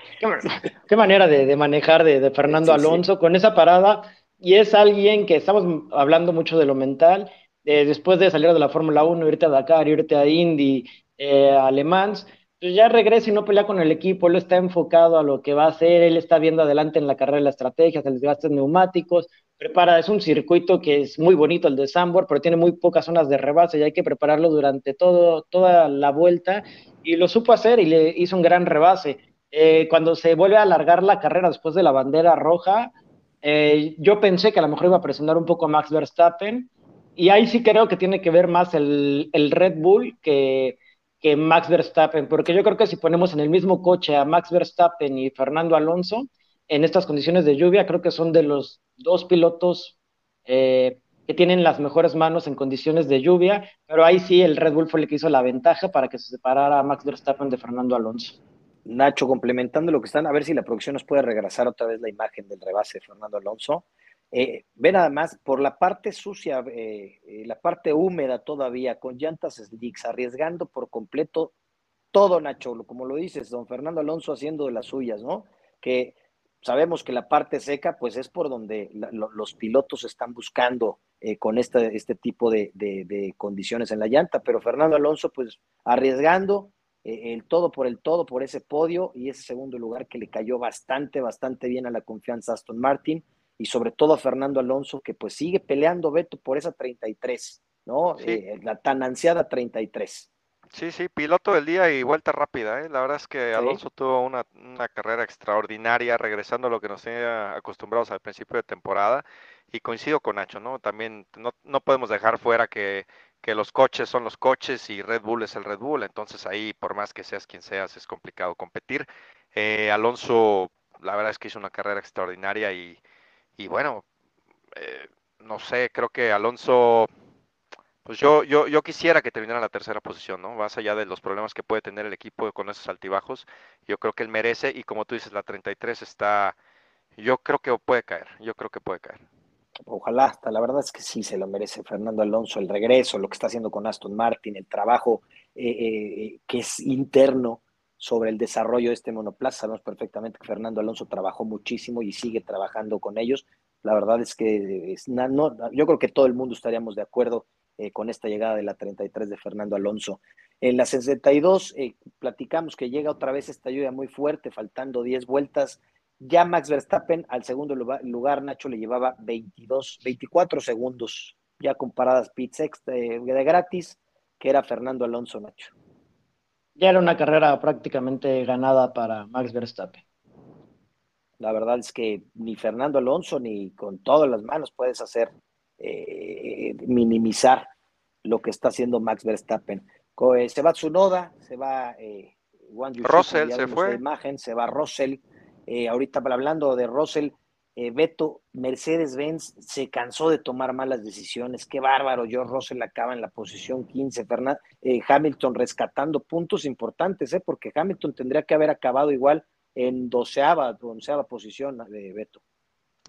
manera de, manejar de, Fernando Alonso con esa parada. Y es alguien que estamos hablando mucho de lo mental. después de salir de la Fórmula 1, irte a Dakar, irte a Indy, eh, a Le Mans, pues ya regresa y no pelea con el equipo, él está enfocado a lo que va a hacer, él está viendo adelante en la carrera de la estrategia, se les gastan neumáticos, prepara, es un circuito que es muy bonito el de Sambor, pero tiene muy pocas zonas de rebase y hay que prepararlo durante toda la vuelta y lo supo hacer y le hizo un gran rebase. Eh, cuando se vuelve a alargar la carrera después de la bandera roja, eh, yo pensé que a lo mejor iba a presionar un poco a Max Verstappen y ahí sí creo que tiene que ver más el Red Bull que que Max Verstappen, porque yo creo que si ponemos en el mismo coche a Max Verstappen y Fernando Alonso, en estas condiciones de lluvia, creo que son de los dos pilotos eh, que tienen las mejores manos en condiciones de lluvia, pero ahí sí el Red Bull fue el que hizo la ventaja para que se separara a Max Verstappen de Fernando Alonso. Nacho, complementando lo que están, a ver si la producción nos puede regresar otra vez la imagen del rebase de Fernando Alonso. Eh, ve nada más, por la parte sucia, eh, eh, la parte húmeda todavía, con llantas slicks, arriesgando por completo todo, Nacho, como lo dices, don Fernando Alonso haciendo de las suyas, ¿no? Que sabemos que la parte seca, pues es por donde los pilotos están buscando con este, este tipo de, de, condiciones en la llanta, pero Fernando Alonso, pues arriesgando el todo por el todo, por ese podio y ese segundo lugar que le cayó bastante, bastante bien a la confianza Aston Martin y sobre todo a Fernando Alonso, que pues sigue peleando, Beto, por esa 33, ¿no? Eh, la tan ansiada 33. Sí, sí, piloto del día y vuelta rápida. ¿eh? La verdad es que Alonso tuvo una, carrera extraordinaria, regresando a lo que nos tenía acostumbrados al principio de temporada. Y coincido con Nacho, ¿no? También no, no podemos dejar fuera que, que, los coches son los coches y Red Bull es el Red Bull. Entonces ahí, por más que seas quien seas, es complicado competir. Eh, Alonso, la verdad es que hizo una carrera extraordinaria y, y bueno, eh, no sé, creo que Alonso, pues yo, yo, yo quisiera que terminara la tercera posición, ¿no? Más allá de los problemas que puede tener el equipo con esos altibajos, yo creo que él merece y como tú dices, la 33 está, yo creo que puede caer, yo creo que puede caer. Ojalá, hasta la verdad es que sí se lo merece Fernando Alonso, el regreso, lo que está haciendo con Aston Martin, el trabajo eh, eh, que es interno sobre el desarrollo de este monoplaza. Sabemos perfectamente que Fernando Alonso trabajó muchísimo y sigue trabajando con ellos. La verdad es que no, yo creo que todo el mundo estaríamos de acuerdo eh, con esta llegada de la 33 de Fernando Alonso. En la 62 platicamos que llega otra vez esta lluvia muy fuerte, faltando 10 vueltas ya Max Verstappen al segundo lugar, Nacho le llevaba 22, 24 segundos, ya comparadas pits de, de gratis, que era Fernando Alonso, Nacho. Ya era una carrera prácticamente ganada para Max Verstappen. La verdad es que ni Fernando Alonso ni con todas las manos puedes hacer eh, minimizar lo que está haciendo Max Verstappen. Eh, se va Tsunoda, se va eh, Russell, se fue. Imagen, se va Russell, eh, ahorita hablando de Russell, eh, Beto, Mercedes-Benz se cansó de tomar malas decisiones. Qué bárbaro, George Russell acaba en la posición 15, eh, Hamilton rescatando puntos importantes, porque Hamilton tendría que haber acabado igual en doceava, onceava posición de Beto.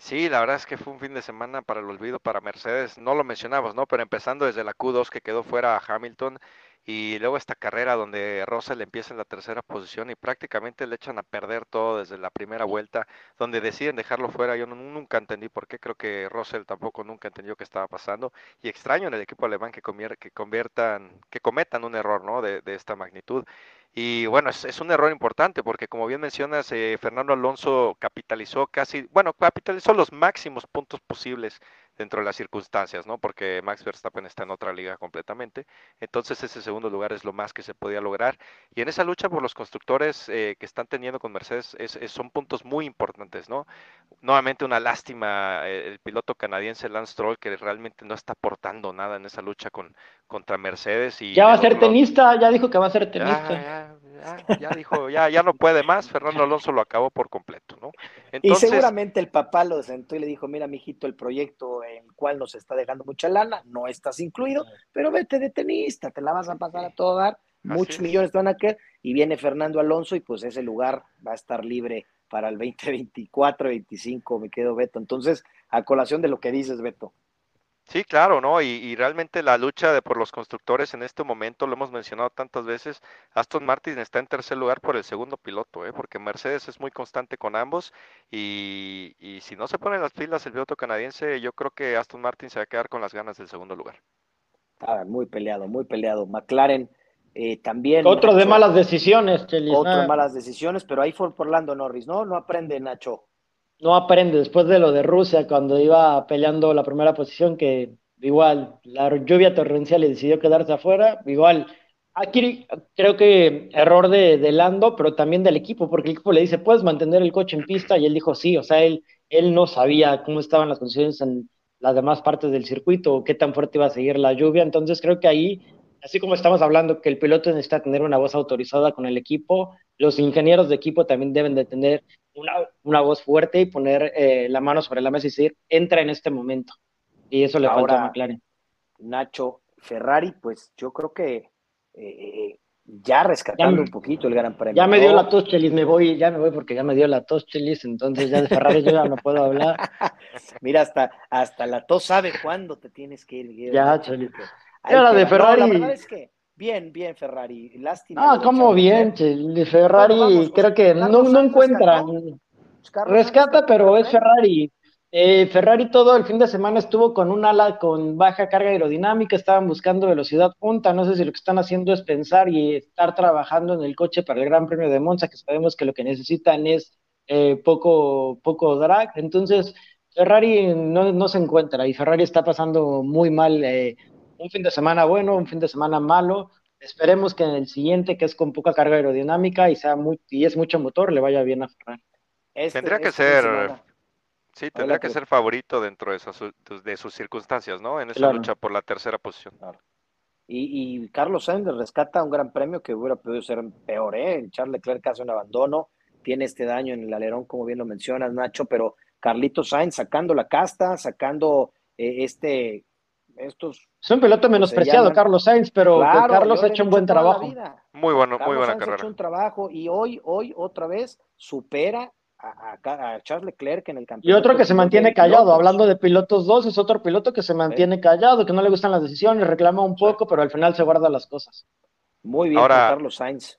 Sí, la verdad es que fue un fin de semana para el olvido para Mercedes. No lo mencionamos, ¿no? Pero empezando desde la Q2 que quedó fuera a Hamilton y luego esta carrera donde Russell empieza en la tercera posición y prácticamente le echan a perder todo desde la primera vuelta, donde deciden dejarlo fuera. Yo nunca entendí por qué, creo que Russell tampoco nunca entendió qué estaba pasando. Y extraño en el equipo alemán que, conviertan, que cometan un error ¿no? de esta magnitud. Y bueno, es, un error importante porque como bien mencionas, eh, Fernando Alonso capitalizó casi, bueno, capitalizó los máximos puntos posibles dentro de las circunstancias, ¿no? Porque Max Verstappen está en otra liga completamente. Entonces ese segundo lugar es lo más que se podía lograr. Y en esa lucha por los constructores eh, que están teniendo con Mercedes es, son puntos muy importantes, ¿no? Nuevamente una lástima eh, el piloto canadiense Lance Stroll que realmente no está aportando nada en esa lucha con, contra Mercedes. Y ya va a ser tenista, ya dijo que va a ser tenista ya, dijo, ya, ya no puede más, Fernando Alonso lo acabó por completo, ¿no? y seguramente el papá lo sentó y le dijo, mira, mijito, el proyecto en el cual nos está dejando mucha lana, no estás incluido, pero vete de tenista, te la vas a pasar a todo dar, muchos millones te van a quedar, y viene Fernando Alonso y pues ese lugar va a estar libre para el 2024, 25, me quedo Beto. Entonces, a colación de lo que dices, Beto, Sí, claro, ¿no? Y, realmente la lucha de por los constructores en este momento, lo hemos mencionado tantas veces, Aston Martin está en tercer lugar por el segundo piloto, ¿eh? porque Mercedes es muy constante con ambos y, si no se ponen las filas el piloto canadiense, yo creo que Aston Martin se va a quedar con las ganas del segundo lugar. Ah, muy peleado, muy peleado. McLaren eh, también. Otro de malas decisiones, Chelis. Otro de malas decisiones, pero ahí fue por Lando Norris, ¿no? No aprende Nacho no aprende después de lo de Rusia, cuando iba peleando la primera posición, que igual la lluvia torrencial y decidió quedarse afuera, igual. Aquí creo que error de, de, Lando, pero también del equipo, porque el equipo le dice, ¿puedes mantener el coche en pista? Y él dijo, sí, o sea, él, él no sabía cómo estaban las condiciones en las demás partes del circuito o qué tan fuerte iba a seguir la lluvia. Entonces creo que ahí, así como estamos hablando que el piloto necesita tener una voz autorizada con el equipo, los ingenieros de equipo también deben de tener una, voz fuerte y poner eh, la mano sobre la mesa y decir, entra en este momento. Y eso le falta a McLaren. Nacho, Ferrari, pues yo creo que eh, eh, ya rescatando un poquito el Gran Premio. Ya me dio la tos, Chelis, me voy, ya me voy porque ya me dio la tos, Chelis, entonces ya de Ferrari yo ya no puedo hablar. Mira, hasta, hasta la tos sabe cuándo te tienes que ir. Ya, Chelis. Era de Ferrari. la verdad es que Bien, bien, Ferrari. Lástima. Ah, cómo bien, ¿eh? Ferrari creo que no, no encuentra. Rescata, pero es Ferrari. Eh, Ferrari todo el fin de semana estuvo con un ala con baja carga aerodinámica, estaban buscando velocidad punta, no sé si lo que están haciendo es pensar y estar trabajando en el coche para el Gran Premio de Monza, que sabemos que lo que necesitan es eh, poco, poco drag, entonces Ferrari no, no, se encuentra y Ferrari está pasando muy mal eh, un fin de semana bueno, un fin de semana malo. Esperemos que en el siguiente, que es con poca carga aerodinámica y sea muy, y es mucho motor, le vaya bien a Ferrari. Este, tendría que este ser, sí, tendría que ser favorito dentro de, de sus circunstancias, ¿no? En esa lucha por la tercera posición. Y, Carlos Sainz rescata un gran premio que hubiera podido ser peor, ¿eh? Charles Leclerc hace un abandono, tiene este daño en el alerón, como bien lo mencionas, Nacho, pero Carlitos Sainz sacando la casta, sacando eh, este, estos... Es un piloto menospreciado, Carlos Sainz, pero Carlos ha hecho un buen trabajo. Muy bueno, muy buena carrera. Ha hecho un trabajo y hoy, hoy otra vez supera a, Charles Leclerc en el campeonato. Y otro que se mantiene callado, hablando de pilotos dos, es otro piloto que se mantiene callado, que no le gustan las decisiones, reclama un poco, pero al final se guarda las cosas. Muy bien, Carlos Sainz.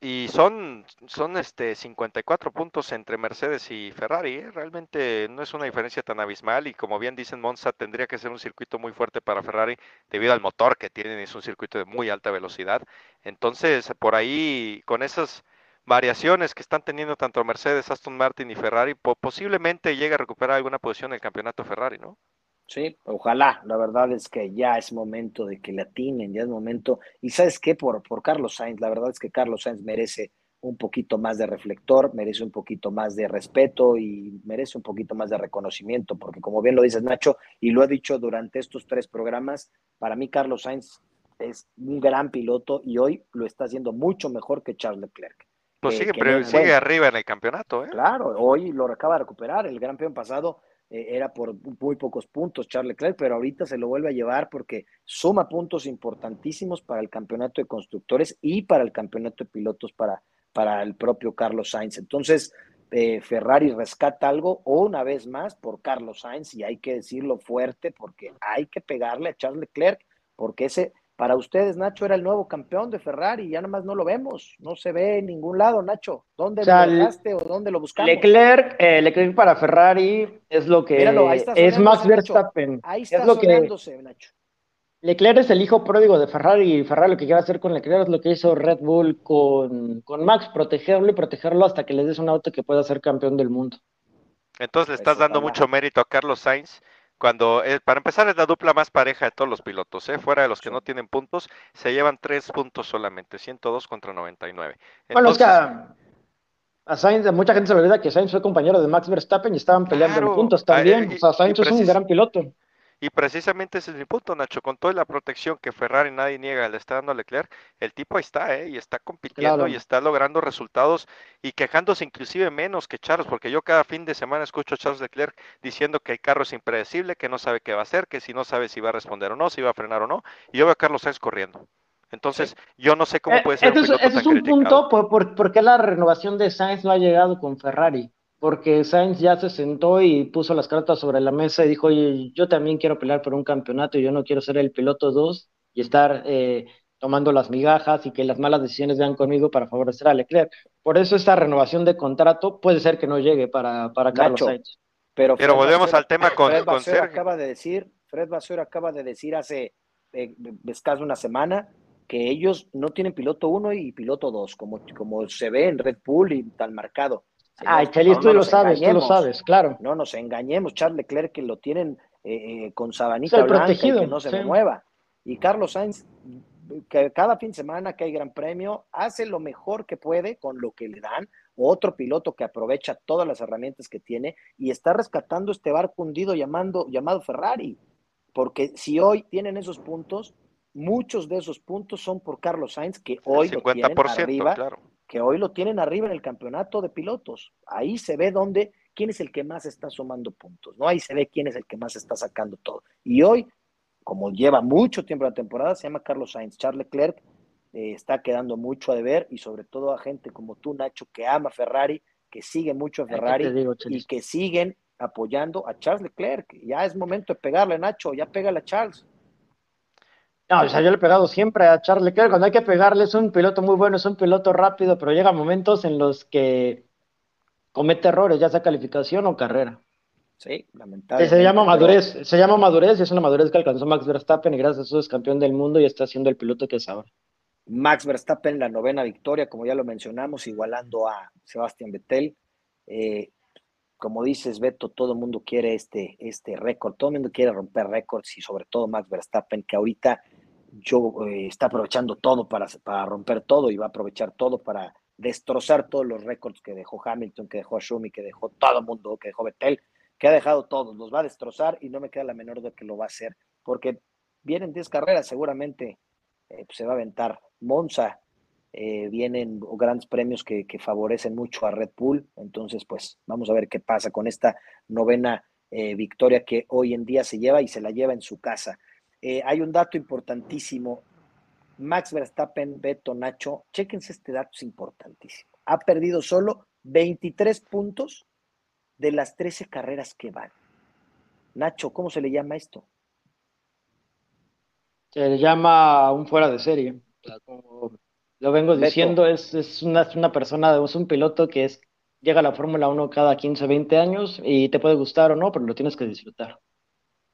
Y son, son este 54 puntos entre Mercedes y Ferrari. ¿eh? Realmente no es una diferencia tan abismal y como bien dicen Monza, tendría que ser un circuito muy fuerte para Ferrari debido al motor que tienen. Es un circuito de muy alta velocidad. Entonces, por ahí, con esas variaciones que están teniendo tanto Mercedes, Aston Martin y Ferrari, posiblemente llegue a recuperar alguna posición en el campeonato Ferrari, ¿no? Sí, ojalá. La verdad es que ya es momento de que le atinen, ya es momento. Y sabes qué, por, por Carlos Sainz, la verdad es que Carlos Sainz merece un poquito más de reflector, merece un poquito más de respeto y merece un poquito más de reconocimiento, porque como bien lo dices Nacho, y lo he dicho durante estos tres programas, para mí Carlos Sainz es un gran piloto y hoy lo está haciendo mucho mejor que Charles Leclerc. Pues sigue, pero sigue arriba en el campeonato, ¿eh? Claro, hoy lo acaba de recuperar, el gran peón pasado eh, era por muy pocos puntos Charles Leclerc, pero ahorita se lo vuelve a llevar porque suma puntos importantísimos para el campeonato de constructores y para el campeonato de pilotos para, para el propio Carlos Sainz. Entonces, eh, Ferrari rescata algo una vez más por Carlos Sainz y hay que decirlo fuerte porque hay que pegarle a Charles Leclerc porque ese para ustedes, Nacho era el nuevo campeón de Ferrari, y ya nada más no lo vemos, no se ve en ningún lado, Nacho. ¿Dónde lo dejaste o dónde lo buscamos? Leclerc, eh, Leclerc para Ferrari es lo que es Max Verstappen. Ahí está es lo que Nacho. Leclerc es el hijo pródigo de Ferrari y Ferrari lo que quiere hacer con Leclerc es lo que hizo Red Bull con, con Max, protegerlo y protegerlo hasta que le des un auto que pueda ser campeón del mundo. Entonces le estás dando mucho mérito a Carlos Sainz cuando, eh, para empezar, es la dupla más pareja de todos los pilotos, ¿eh? fuera de los que no tienen puntos, se llevan tres puntos solamente, 102 contra 99. bueno, es que a, Sainz, mucha gente se olvida que Sainz fue compañero de Max Verstappen y estaban peleando en puntos también. o sea, Sainz es un gran piloto. Y precisamente ese es mi punto, Nacho. Con toda la protección que Ferrari nadie niega le está dando a Leclerc, el tipo ahí está, ¿eh? Y está compitiendo y está logrando resultados y quejándose inclusive menos que Charles, porque yo cada fin de semana escucho a Charles Leclerc diciendo que el carro es impredecible, que no sabe qué va a hacer, que si no sabe si va a responder o no, si va a frenar o no. Y yo veo a Carlos Sainz corriendo. Entonces, yo no sé cómo eh, puede ser. un piloto ese es un punto por, por, por, qué la renovación de Sainz no ha llegado con Ferrari porque Sainz ya se sentó y puso las cartas sobre la mesa y dijo, oye, yo también quiero pelear por un campeonato y yo no quiero ser el piloto 2 y estar eh, tomando las migajas y que las malas decisiones vean conmigo para favorecer a Leclerc. Por eso esta renovación de contrato puede ser que no llegue para, para Carlos Sainz. Pero, pero volvemos al tema con, Fred con acaba de decir, Fred Basur acaba de decir hace eh, escaso una semana que ellos no tienen piloto 1 y piloto 2, como, como se ve en Red Bull y tan marcado. Ay, Chelis, tú lo sabes, tú lo sabes, claro. No nos engañemos, Charles Leclerc que lo tienen eh, eh, con sabanita blanca y que no se mueva. Y Carlos Sainz, que cada fin de semana que hay gran premio, hace lo mejor que puede con lo que le dan. Otro piloto que aprovecha todas las herramientas que tiene y está rescatando este barco hundido llamando, llamado Ferrari. Porque si hoy tienen esos puntos, muchos de esos puntos son por Carlos Sainz, que hoy lo tienen arriba. Claro que hoy lo tienen arriba en el campeonato de pilotos. Ahí se ve dónde, quién es el que más está sumando puntos, ¿no? Ahí se ve quién es el que más está sacando todo. Y hoy, como lleva mucho tiempo la temporada, se llama Carlos Sainz. Charles Leclerc eh, está quedando mucho a deber y sobre todo a gente como tú, Nacho, que ama Ferrari, que sigue mucho a Ferrari y que siguen apoyando a Charles Leclerc. Ya es momento de pegarle, Nacho, ya pégale a Charles. No, o sea, yo le he pegado siempre a Charles Leclerc. Cuando hay que pegarle, es un piloto muy bueno, es un piloto rápido, pero llega momentos en los que comete errores, ya sea calificación o carrera. Sí, lamentable. Se llama madurez, se llama madurez y es una madurez que alcanzó Max Verstappen y gracias a eso es campeón del mundo y está siendo el piloto que es ahora. Max Verstappen, la novena victoria, como ya lo mencionamos, igualando a Sebastián Vettel. Eh, como dices, Beto, todo el mundo quiere este, este récord, todo el mundo quiere romper récords y sobre todo Max Verstappen, que ahorita yo, eh, está aprovechando todo para, para romper todo y va a aprovechar todo para destrozar todos los récords que dejó Hamilton, que dejó Schumi, que dejó todo el mundo, que dejó Vettel, que ha dejado todos, los va a destrozar y no me queda la menor duda que lo va a hacer, porque vienen 10 carreras, seguramente eh, se va a aventar Monza, eh, vienen grandes premios que, favorecen mucho a Red Bull. Entonces, pues vamos a ver qué pasa con esta novena eh, victoria que hoy en día se lleva y se la lleva en su casa. Eh, hay un dato importantísimo. Max Verstappen, Beto, Nacho, chéquense este dato, es importantísimo. Ha perdido solo 23 puntos de las 13 carreras que van. Nacho, ¿cómo se le llama esto? Se le llama un fuera de serie. lo vengo diciendo, es, es, una, una, persona, es un piloto que es, llega a la Fórmula 1 cada 15, 20 años y te puede gustar o no, pero lo tienes que disfrutar.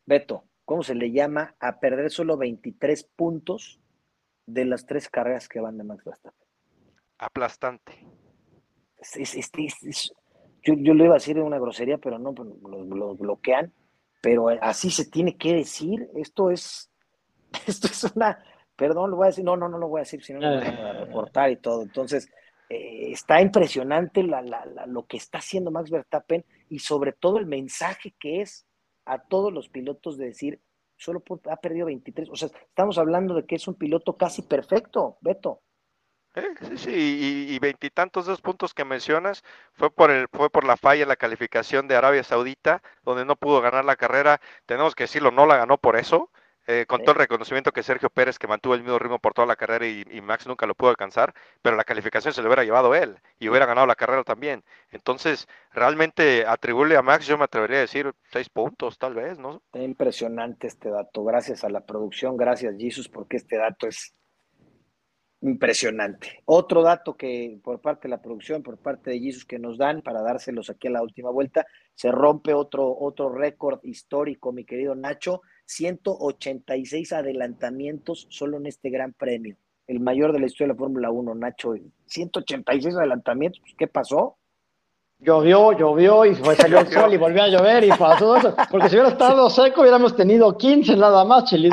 Beto, ¿cómo se le llama a perder solo 23 puntos de las tres carreras que van de Max Verstappen? Aplastante. yo, yo lo iba a decir en una grosería, pero no, pues, lo bloquean. Pero así se tiene que decir. Esto es esto es una, perdón, lo voy a decir, no, no, no lo voy a decir, sino lo voy a reportar y todo. Entonces, eh, está impresionante lo que está haciendo Max Verstappen y sobre todo el mensaje que es a todos los pilotos de decir, solo ha perdido 23, o sea, estamos hablando de que es un piloto casi perfecto, Beto. sí, sí, y veintitantos de esos puntos que mencionas fue por el, fue por la falla en la calificación de Arabia Saudita, donde no pudo ganar la carrera. Tenemos que decirlo, no la ganó por eso. Eh, con todo el reconocimiento que Sergio Pérez, que mantuvo el mismo ritmo por toda la carrera y, Max nunca lo pudo alcanzar, pero la calificación se le hubiera llevado él y hubiera ganado la carrera también. Entonces, realmente atribuirle a Max, yo me atrevería a decir seis puntos, tal vez, ¿no? Impresionante este dato. Gracias a la producción, gracias Jesus, porque este dato es impresionante. Otro dato que por parte de la producción, por parte de Jesus que nos dan para dárselos aquí a la última vuelta, se rompe otro, otro récord histórico, mi querido Nacho 186 adelantamientos solo en este gran premio. El mayor de la historia de la Fórmula 1, Nacho. 186 adelantamientos, pues, ¿qué pasó? Llovió, llovió y salió el sol y volvió a llover y pasó eso. Porque si hubiera estado seco, hubiéramos tenido 15 nada más, Chelis.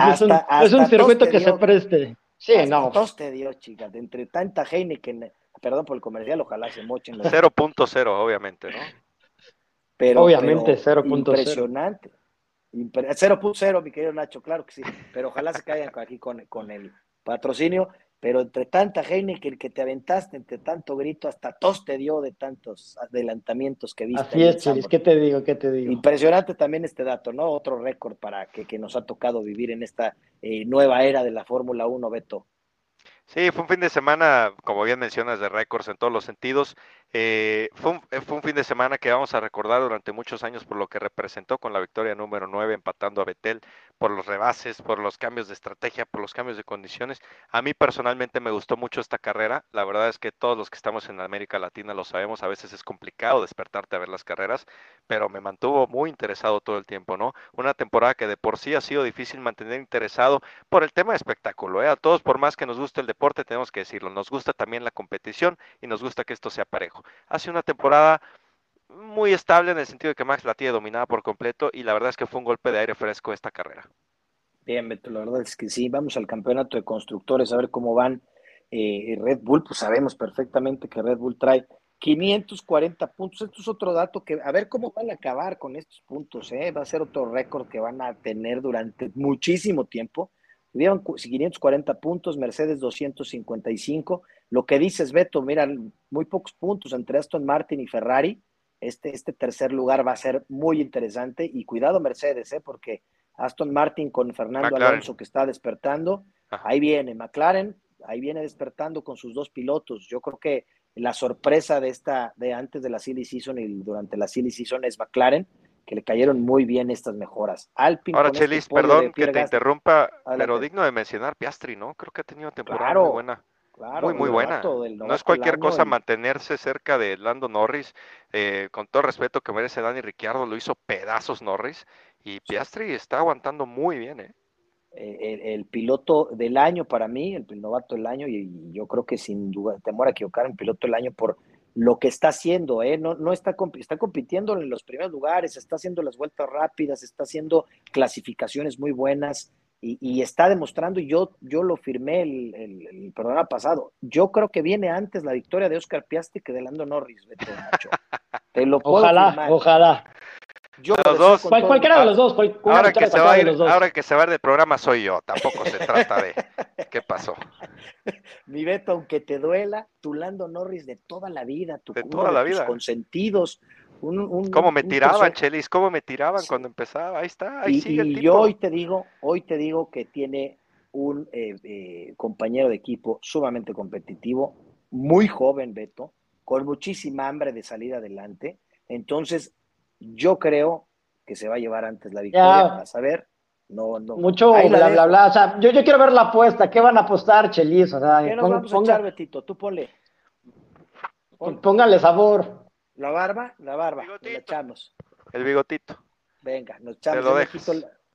es un, circuito que se preste. Sí, no. Tos te dio, chicas. Entre tanta Heineken, perdón por el comercial, ojalá se mochen. 0.0, obviamente, ¿no? Pero, obviamente, 0.0. Impresionante. 0.0, mi querido Nacho, claro que sí, pero ojalá se caigan aquí con, con el patrocinio, pero entre tanta Heineken que te aventaste, entre tanto grito, hasta tos te dio de tantos adelantamientos que viste. Así es, Chiris, ¿qué te digo? ¿Qué te digo? Impresionante también este dato, ¿no? Otro récord para que, que, nos ha tocado vivir en esta eh, nueva era de la Fórmula 1, Beto. Sí, fue un fin de semana, como bien mencionas, de récords en todos los sentidos. Eh, fue, un, eh, fue, un, fin de semana que vamos a recordar durante muchos años por lo que representó con la victoria número 9 empatando a Betel, por los rebases, por los cambios de estrategia, por los cambios de condiciones. A mí personalmente me gustó mucho esta carrera. La verdad es que todos los que estamos en América Latina lo sabemos, a veces es complicado despertarte a ver las carreras, pero me mantuvo muy interesado todo el tiempo, ¿no? Una temporada que de por sí ha sido difícil mantener interesado por el tema de espectáculo, ¿eh? A todos, por más que nos guste el deporte, tenemos que decirlo, nos gusta también la competición y nos gusta que esto sea parejo. Hace una temporada muy estable en el sentido de que Max la tiene dominada por completo y la verdad es que fue un golpe de aire fresco esta carrera. Bien, Beto, la verdad es que sí, vamos al campeonato de constructores a ver cómo van eh, Red Bull, pues sabemos perfectamente que Red Bull trae 540 puntos. Esto es otro dato que, a ver cómo van a acabar con estos puntos, ¿eh? va a ser otro récord que van a tener durante muchísimo tiempo. Tuvieron 540 puntos, Mercedes 255. Lo que dices, Beto, mira, muy pocos puntos entre Aston Martin y Ferrari. Este, este tercer lugar va a ser muy interesante. Y cuidado, Mercedes, ¿eh? porque Aston Martin con Fernando Alonso que está despertando. Ahí viene McLaren, ahí viene despertando con sus dos pilotos. Yo creo que la sorpresa de esta, de antes de la silly season y durante la silly season es McLaren que le cayeron muy bien estas mejoras. Alpine Ahora, este Chelis, perdón que te interrumpa, pero digno de mencionar Piastri, ¿no? Creo que ha tenido temporada muy buena. Muy, muy buena. No es cualquier cosa mantenerse cerca de Lando Norris. Eh, con todo respeto que merece Dani Ricciardo, lo hizo pedazos Norris. Y Piastri está aguantando muy bien, ¿eh? el, piloto del año para mí, el novato del año, y, yo creo que sin duda, temor a equivocar, el piloto del año por lo que está haciendo, ¿eh? no, no está, está compitiendo en los primeros lugares, está haciendo las vueltas rápidas, está haciendo clasificaciones muy buenas y, está demostrando, y yo, yo lo firmé el, el, programa pasado, yo creo que viene antes la victoria de Oscar Piastri que de Lando Norris, Beto, Te lo puedo ojalá, ojalá. Yo los dos. cualquiera de los dos. ahora, que se va a ir, ahora que se va del programa soy yo. Tampoco se trata de qué pasó. Mi Beto, aunque te duela, tu Lando Norris de toda la vida, tu, de toda la vida. consentidos. ¿Cómo me tiraban, Chelis? ¿Cómo me tiraban cuando empezaba? Ahí está, ahí y, sigue y yo hoy te digo, hoy te digo que tiene un eh, eh, compañero de equipo sumamente competitivo, muy joven, Beto, con muchísima hambre de salir adelante. Entonces, yo creo que se va a llevar antes la victoria. A saber, no, no. Mucho bla, bla, bla. O sea, yo, yo, quiero ver la apuesta. ¿Qué van a apostar, Chelis? O sea, ¿Qué nos vamos a echar, Betito? Tú ponle. Póngale sabor. La barba, la barba. La echamos. El bigotito. Venga, nos echamos.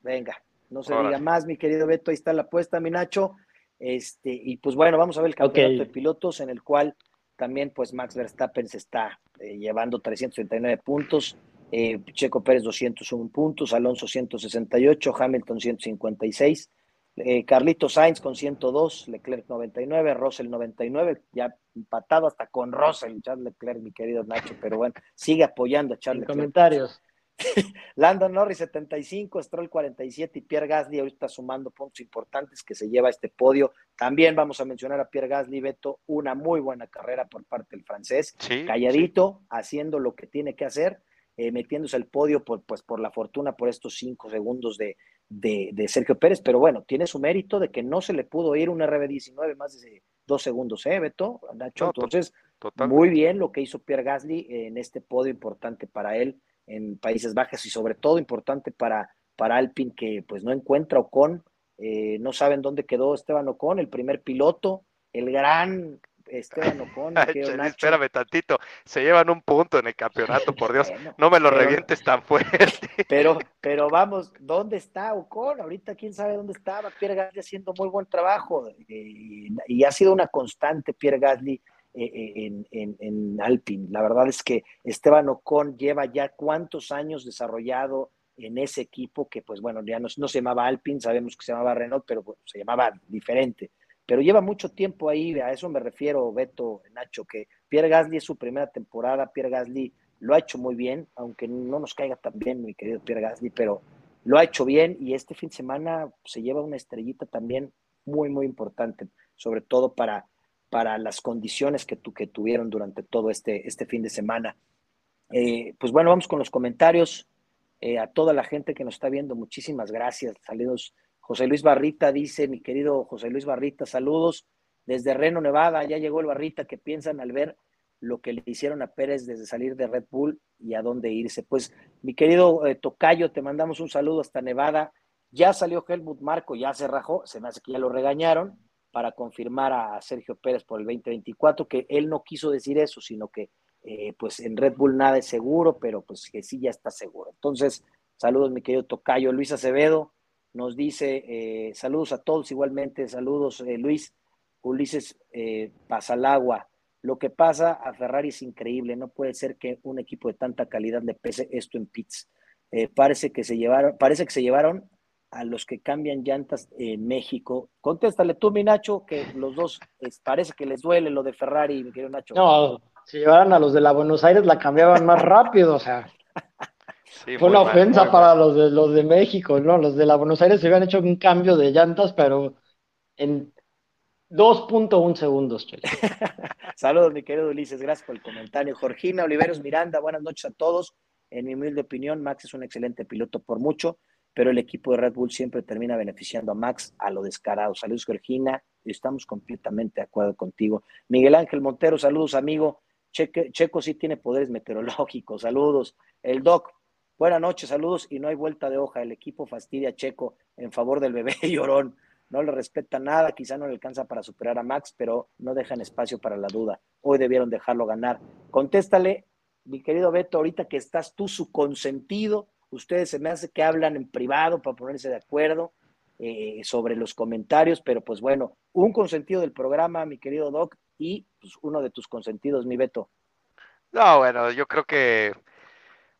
Venga, no se diga más, mi querido Beto. Ahí está la apuesta, mi Nacho. Este, y pues bueno, vamos a ver el campeonato de pilotos en el cual también pues Max Verstappen se está eh, llevando 339 puntos, eh, Checo Pérez 201 puntos, Alonso 168, Hamilton 156, eh, Carlito Sainz con 102, Leclerc 99, Russell 99, ya empatado hasta con Russell, Charles Leclerc, mi querido Nacho, pero bueno, sigue apoyando a Charles Leclerc. Comentarios. Landon Norris 75, Stroll 47 y Pierre Gasly ahorita sumando puntos importantes que se lleva este podio. También vamos a mencionar a Pierre Gasly, Beto, una muy buena carrera por parte del francés, calladito, haciendo lo que tiene que hacer, eh, metiéndose al podio por, pues, por la fortuna por estos cinco segundos de, de, Sergio Pérez, pero bueno, tiene su mérito de que no se le pudo ir un RB19 más de dos segundos, ¿eh, Beto? Nacho, entonces, muy bien lo que hizo Pierre Gasly en este podio importante para él en Países Bajos y sobre todo importante para, para Alpine que pues no encuentra Ocon, eh, no saben dónde quedó Esteban Ocon, el primer piloto, el gran Esteban Ocon. espérame tantito, se llevan un punto en el campeonato, por Dios, no me lo revientes tan fuerte. Pero, pero vamos, ¿dónde está Ocon? Ahorita quién sabe dónde estaba, Pierre Gasly haciendo muy buen trabajo y, y ha sido una constante Pierre Gasly eh, eh, en, en, en, Alpine. La verdad es que Esteban Ocon lleva ya cuántos años desarrollado en ese equipo que, pues bueno, ya no, no se llamaba Alpine, sabemos que se llamaba Renault, pero se llamaba diferente. Pero lleva mucho tiempo ahí, a eso me refiero, Beto, Nacho, que Pierre Gasly es su primera temporada, Pierre Gasly lo ha hecho muy bien, aunque no nos caiga tan bien, mi querido Pierre Gasly, pero lo ha hecho bien y este fin de semana se lleva una estrellita también muy, muy importante, sobre todo para para las condiciones que, tu, que tuvieron durante todo este, este fin de semana. Eh, pues bueno, vamos con los comentarios. Eh, a toda la gente que nos está viendo, muchísimas gracias. Saludos. José Luis Barrita dice, mi querido José Luis Barrita, saludos desde Reno, Nevada. Ya llegó el Barrita. ¿Qué piensan al ver lo que le hicieron a Pérez desde salir de Red Bull y a dónde irse? Pues, mi querido eh, Tocayo, te mandamos un saludo hasta Nevada. Ya salió Helmut Marco, ya se rajó, se me hace que ya lo regañaron para confirmar a Sergio Pérez por el 2024, que él no quiso decir eso, sino que eh, pues en Red Bull nada es seguro, pero pues que sí ya está seguro. Entonces, saludos mi querido Tocayo. Luis Acevedo nos dice, eh, saludos a todos igualmente, saludos eh, Luis, Ulises Pasalagua. Lo que pasa a Ferrari es increíble, no puede ser que un equipo de tanta calidad le pese esto en pits. parece que se llevaron, parece que se llevaron a los que cambian llantas en México. Contéstale tú, mi Nacho, que los dos parece que les duele lo de Ferrari, mi querido Nacho. No, si llevaran a los de la Buenos Aires la cambiaban más rápido, o sea. Fue una ofensa para los de los de México, ¿no? Los de la Buenos Aires se habían hecho un cambio de llantas, pero en 2.1 segundos, Saludos, mi querido Ulises, gracias por el comentario. Jorgina Oliveros Miranda, buenas noches a todos. En mi humilde opinión, Max es un excelente piloto por mucho pero el equipo de Red Bull siempre termina beneficiando a Max a lo descarado. Saludos, Georgina, estamos completamente de acuerdo contigo. Miguel Ángel Montero, saludos, amigo. Checo sí tiene poderes meteorológicos, saludos. El Doc, buenas noches, saludos y no hay vuelta de hoja. El equipo fastidia a Checo en favor del bebé llorón. No le respeta nada, quizá no le alcanza para superar a Max, pero no dejan espacio para la duda. Hoy debieron dejarlo ganar. Contéstale, mi querido Beto, ahorita que estás tú su consentido, Ustedes se me hace que hablan en privado para ponerse de acuerdo eh, sobre los comentarios, pero pues bueno, un consentido del programa, mi querido Doc, y pues, uno de tus consentidos, mi Beto. No, bueno, yo creo que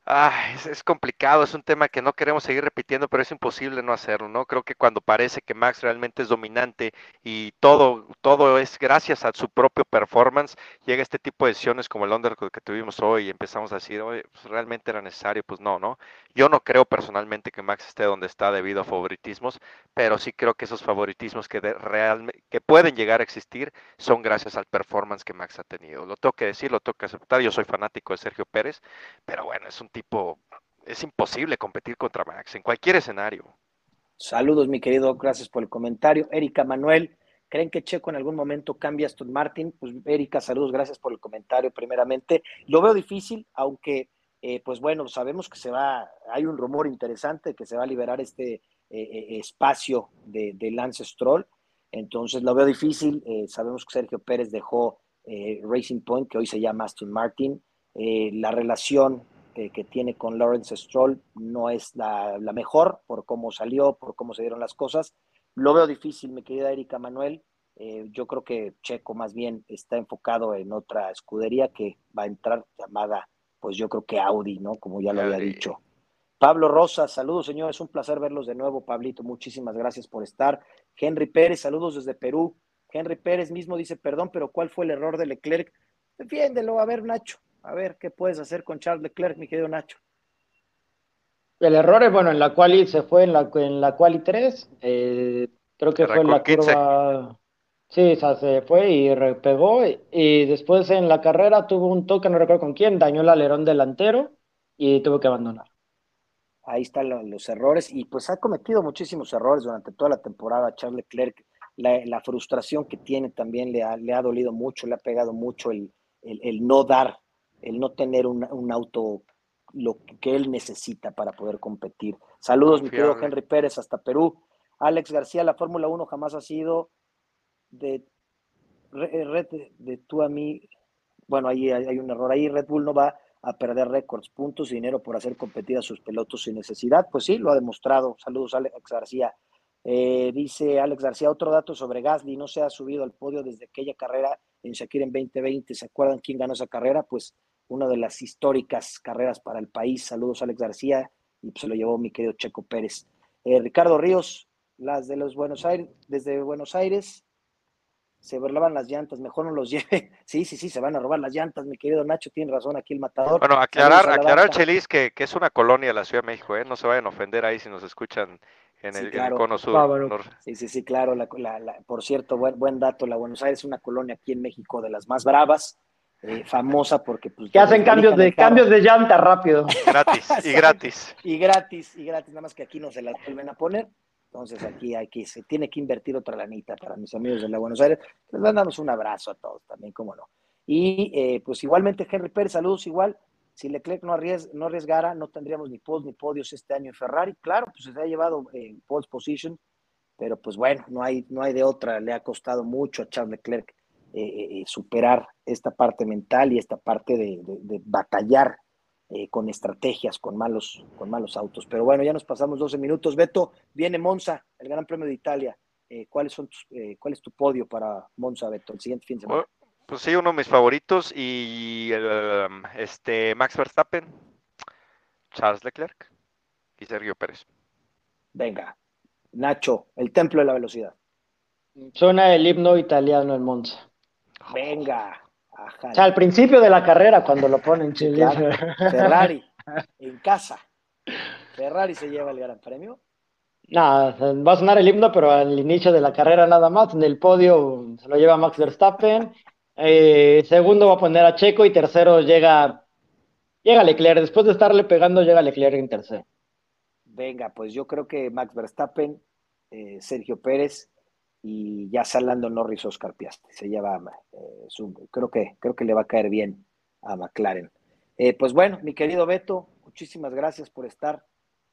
Ah, es, complicado, es un tema que no queremos seguir repitiendo, pero es imposible no hacerlo, ¿no? Creo que cuando parece que Max realmente es dominante y todo, todo es gracias a su propio performance, llega este tipo de decisiones como el undercut que tuvimos hoy y empezamos a decir, oye, pues realmente era necesario, pues no, ¿no? Yo no creo personalmente que Max esté donde está debido a favoritismos, pero sí creo que esos favoritismos que, que pueden llegar a existir son gracias al performance que Max ha tenido. Lo tengo que decir, lo tengo que aceptar, yo soy fanático de Sergio Pérez, pero bueno, es un tipo, es imposible competir contra Max en cualquier escenario. Saludos, mi querido, gracias por el comentario. Erika Manuel, ¿creen que Checo en algún momento cambia a Aston Martin? Pues Erika, saludos, gracias por el comentario primeramente. Lo veo difícil, aunque, eh, pues bueno, sabemos que se va, hay un rumor interesante que se va a liberar este eh, eh, espacio de, Lance Stroll, entonces lo veo difícil. sabemos que Sergio Pérez dejó Racing Point, que hoy se llama Aston Martin. la relación que tiene con Lawrence Stroll no es la, mejor por cómo salió, por cómo se dieron las cosas. Lo veo difícil, mi querida Erika Manuel. Eh, yo creo que Checo más bien está enfocado en otra escudería que va a entrar llamada, pues yo creo que Audi, ¿no? Como ya lo había dicho. Pablo Rosa, saludos señores, un placer verlos de nuevo, Pablito, muchísimas gracias por estar. Henry Pérez, saludos desde Perú. Henry Pérez mismo dice, perdón, pero ¿cuál fue el error de Leclerc? Defiéndelo, a ver, Nacho, a ver, ¿qué puedes hacer con Charles Leclerc, mi querido Nacho? El error es, bueno, en la quali se fue en la, en la quali 3, eh, creo que fue en la curva... Sí, o se fue y repegó y después en la carrera tuvo un toque, no recuerdo con quién, dañó el alerón delantero y tuvo que abandonar. Ahí están los errores y pues ha cometido muchísimos errores durante toda la temporada Charles Leclerc. La, frustración que tiene también le ha, le ha, dolido mucho, le ha pegado mucho el, el no dar el no tener un, auto lo que él necesita para poder competir. Saludos, mi querido Henry Pérez, hasta Perú. Alex García, la Fórmula 1 jamás ha sido de Red de, tú a mí. Bueno, ahí hay, un error. Ahí Red Bull no va a perder récords, puntos y dinero por hacer competir a sus pelotos sin necesidad. Pues sí, lo ha demostrado. Saludos, Alex García. Eh, dice Alex García, otro dato sobre Gasly, no se ha subido al podio desde aquella carrera en Shakir en 2020. ¿Se acuerdan quién ganó esa carrera? Pues una de las históricas carreras para el país. Saludos Alex García y se lo llevó mi querido Checo Pérez. Eh, Ricardo Ríos, las de los Buenos Aires, desde Buenos Aires, se burlaban las llantas, mejor no los lleve. Sí, sí, sí, se van a robar las llantas, mi querido Nacho, tiene razón aquí el matador. Bueno, aclarar, aclarar, Chelis, que, que, es una colonia de la Ciudad de México, ¿eh? no se vayan a ofender ahí si nos escuchan en, el, cono sur. Sí, sí, sí, claro. por cierto, buen, buen dato, la Buenos Aires es una colonia aquí en México de las más bravas. Eh, famosa porque pues, que hacen cambios de cambios de llanta rápido. Gratis y gratis. Y gratis y gratis nada más que aquí no se las vuelven a poner. Entonces aquí hay que se tiene que invertir otra lanita para mis amigos de la Buenos Aires. Les mandamos un abrazo a todos también cómo no. Y eh, pues igualmente Henry Pérez saludos igual. Si Leclerc no, no arriesgara no tendríamos ni pods ni podios este año en Ferrari. Claro pues se ha llevado en pole position pero pues bueno no hay no hay de otra. Le ha costado mucho a Charles Leclerc eh, eh, superar esta parte mental y esta parte de, batallar eh, con estrategias, con malos, con malos autos. Pero bueno, ya nos pasamos 12 minutos. Beto, viene Monza, el Gran Premio de Italia. ¿cuáles son ¿Cuál es tu podio para Monza, Beto, el siguiente fin de semana? Pues sí, uno de mis favoritos y um, este Max Verstappen, Charles Leclerc y Sergio Pérez. Venga, Nacho, el templo de la velocidad. Suena el himno italiano en Monza. Venga. O sea, al principio de la carrera, cuando lo ponen Ferrari, en casa. Ferrari se lleva el gran premio. Nada, va a sonar el himno, pero al inicio de la carrera nada más. En el podio se lo lleva Max Verstappen. Eh, segundo va a poner a Checo y tercero llega, llega Leclerc. Después de estarle pegando, llega Leclerc en tercero. Venga, pues yo creo que Max Verstappen, eh, Sergio Pérez y ya salando Norris Oscar Piastri. Se lleva, eh, creo, que, creo que le va a caer bien a McLaren. Eh, pues bueno, mi querido Beto, muchísimas gracias por estar,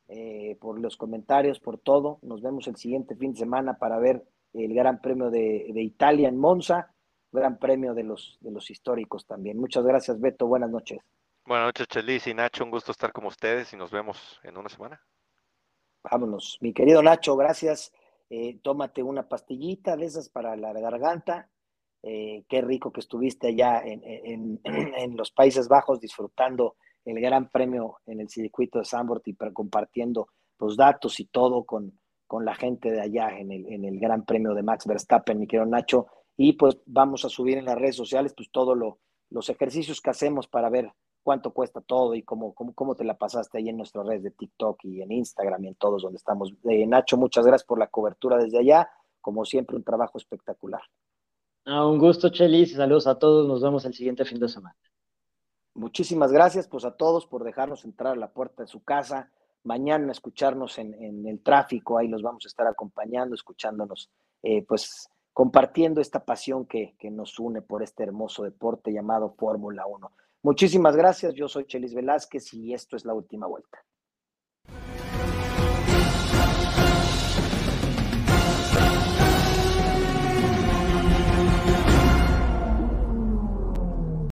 eh, por los comentarios, por todo. Nos vemos el siguiente fin de semana para ver el Gran Premio de, Italia en Monza, Gran Premio de los, de los históricos también. Muchas gracias, Beto. Buenas noches. Buenas noches, Chelis y Nacho. Un gusto estar con ustedes y nos vemos en una semana. Vámonos. Mi querido Nacho, gracias. Eh, tómate una pastillita de esas para la garganta. Eh, qué rico que estuviste allá en, los Países Bajos disfrutando el Gran Premio en el circuito de Zandvoort y compartiendo los datos y todo con, con la gente de allá en el, en el Gran Premio de Max Verstappen, mi querido Nacho. Y pues vamos a subir en las redes sociales pues todo lo, los ejercicios que hacemos para ver cuánto cuesta todo y cómo, cómo, cómo te la pasaste ahí en nuestras redes de TikTok y en Instagram y en todos donde estamos. Eh, Nacho, muchas gracias por la cobertura desde allá. Como siempre, un trabajo espectacular. Ah, un gusto, Chelis. Saludos a todos. Nos vemos el siguiente fin de semana. Muchísimas gracias pues a todos por dejarnos entrar a la puerta de su casa. Mañana escucharnos en, el tráfico, ahí los vamos a estar acompañando, escuchándonos, eh, pues compartiendo esta pasión que, que nos une por este hermoso deporte llamado Fórmula 1. Muchísimas gracias, yo soy Chelis Velázquez y esto es la última vuelta.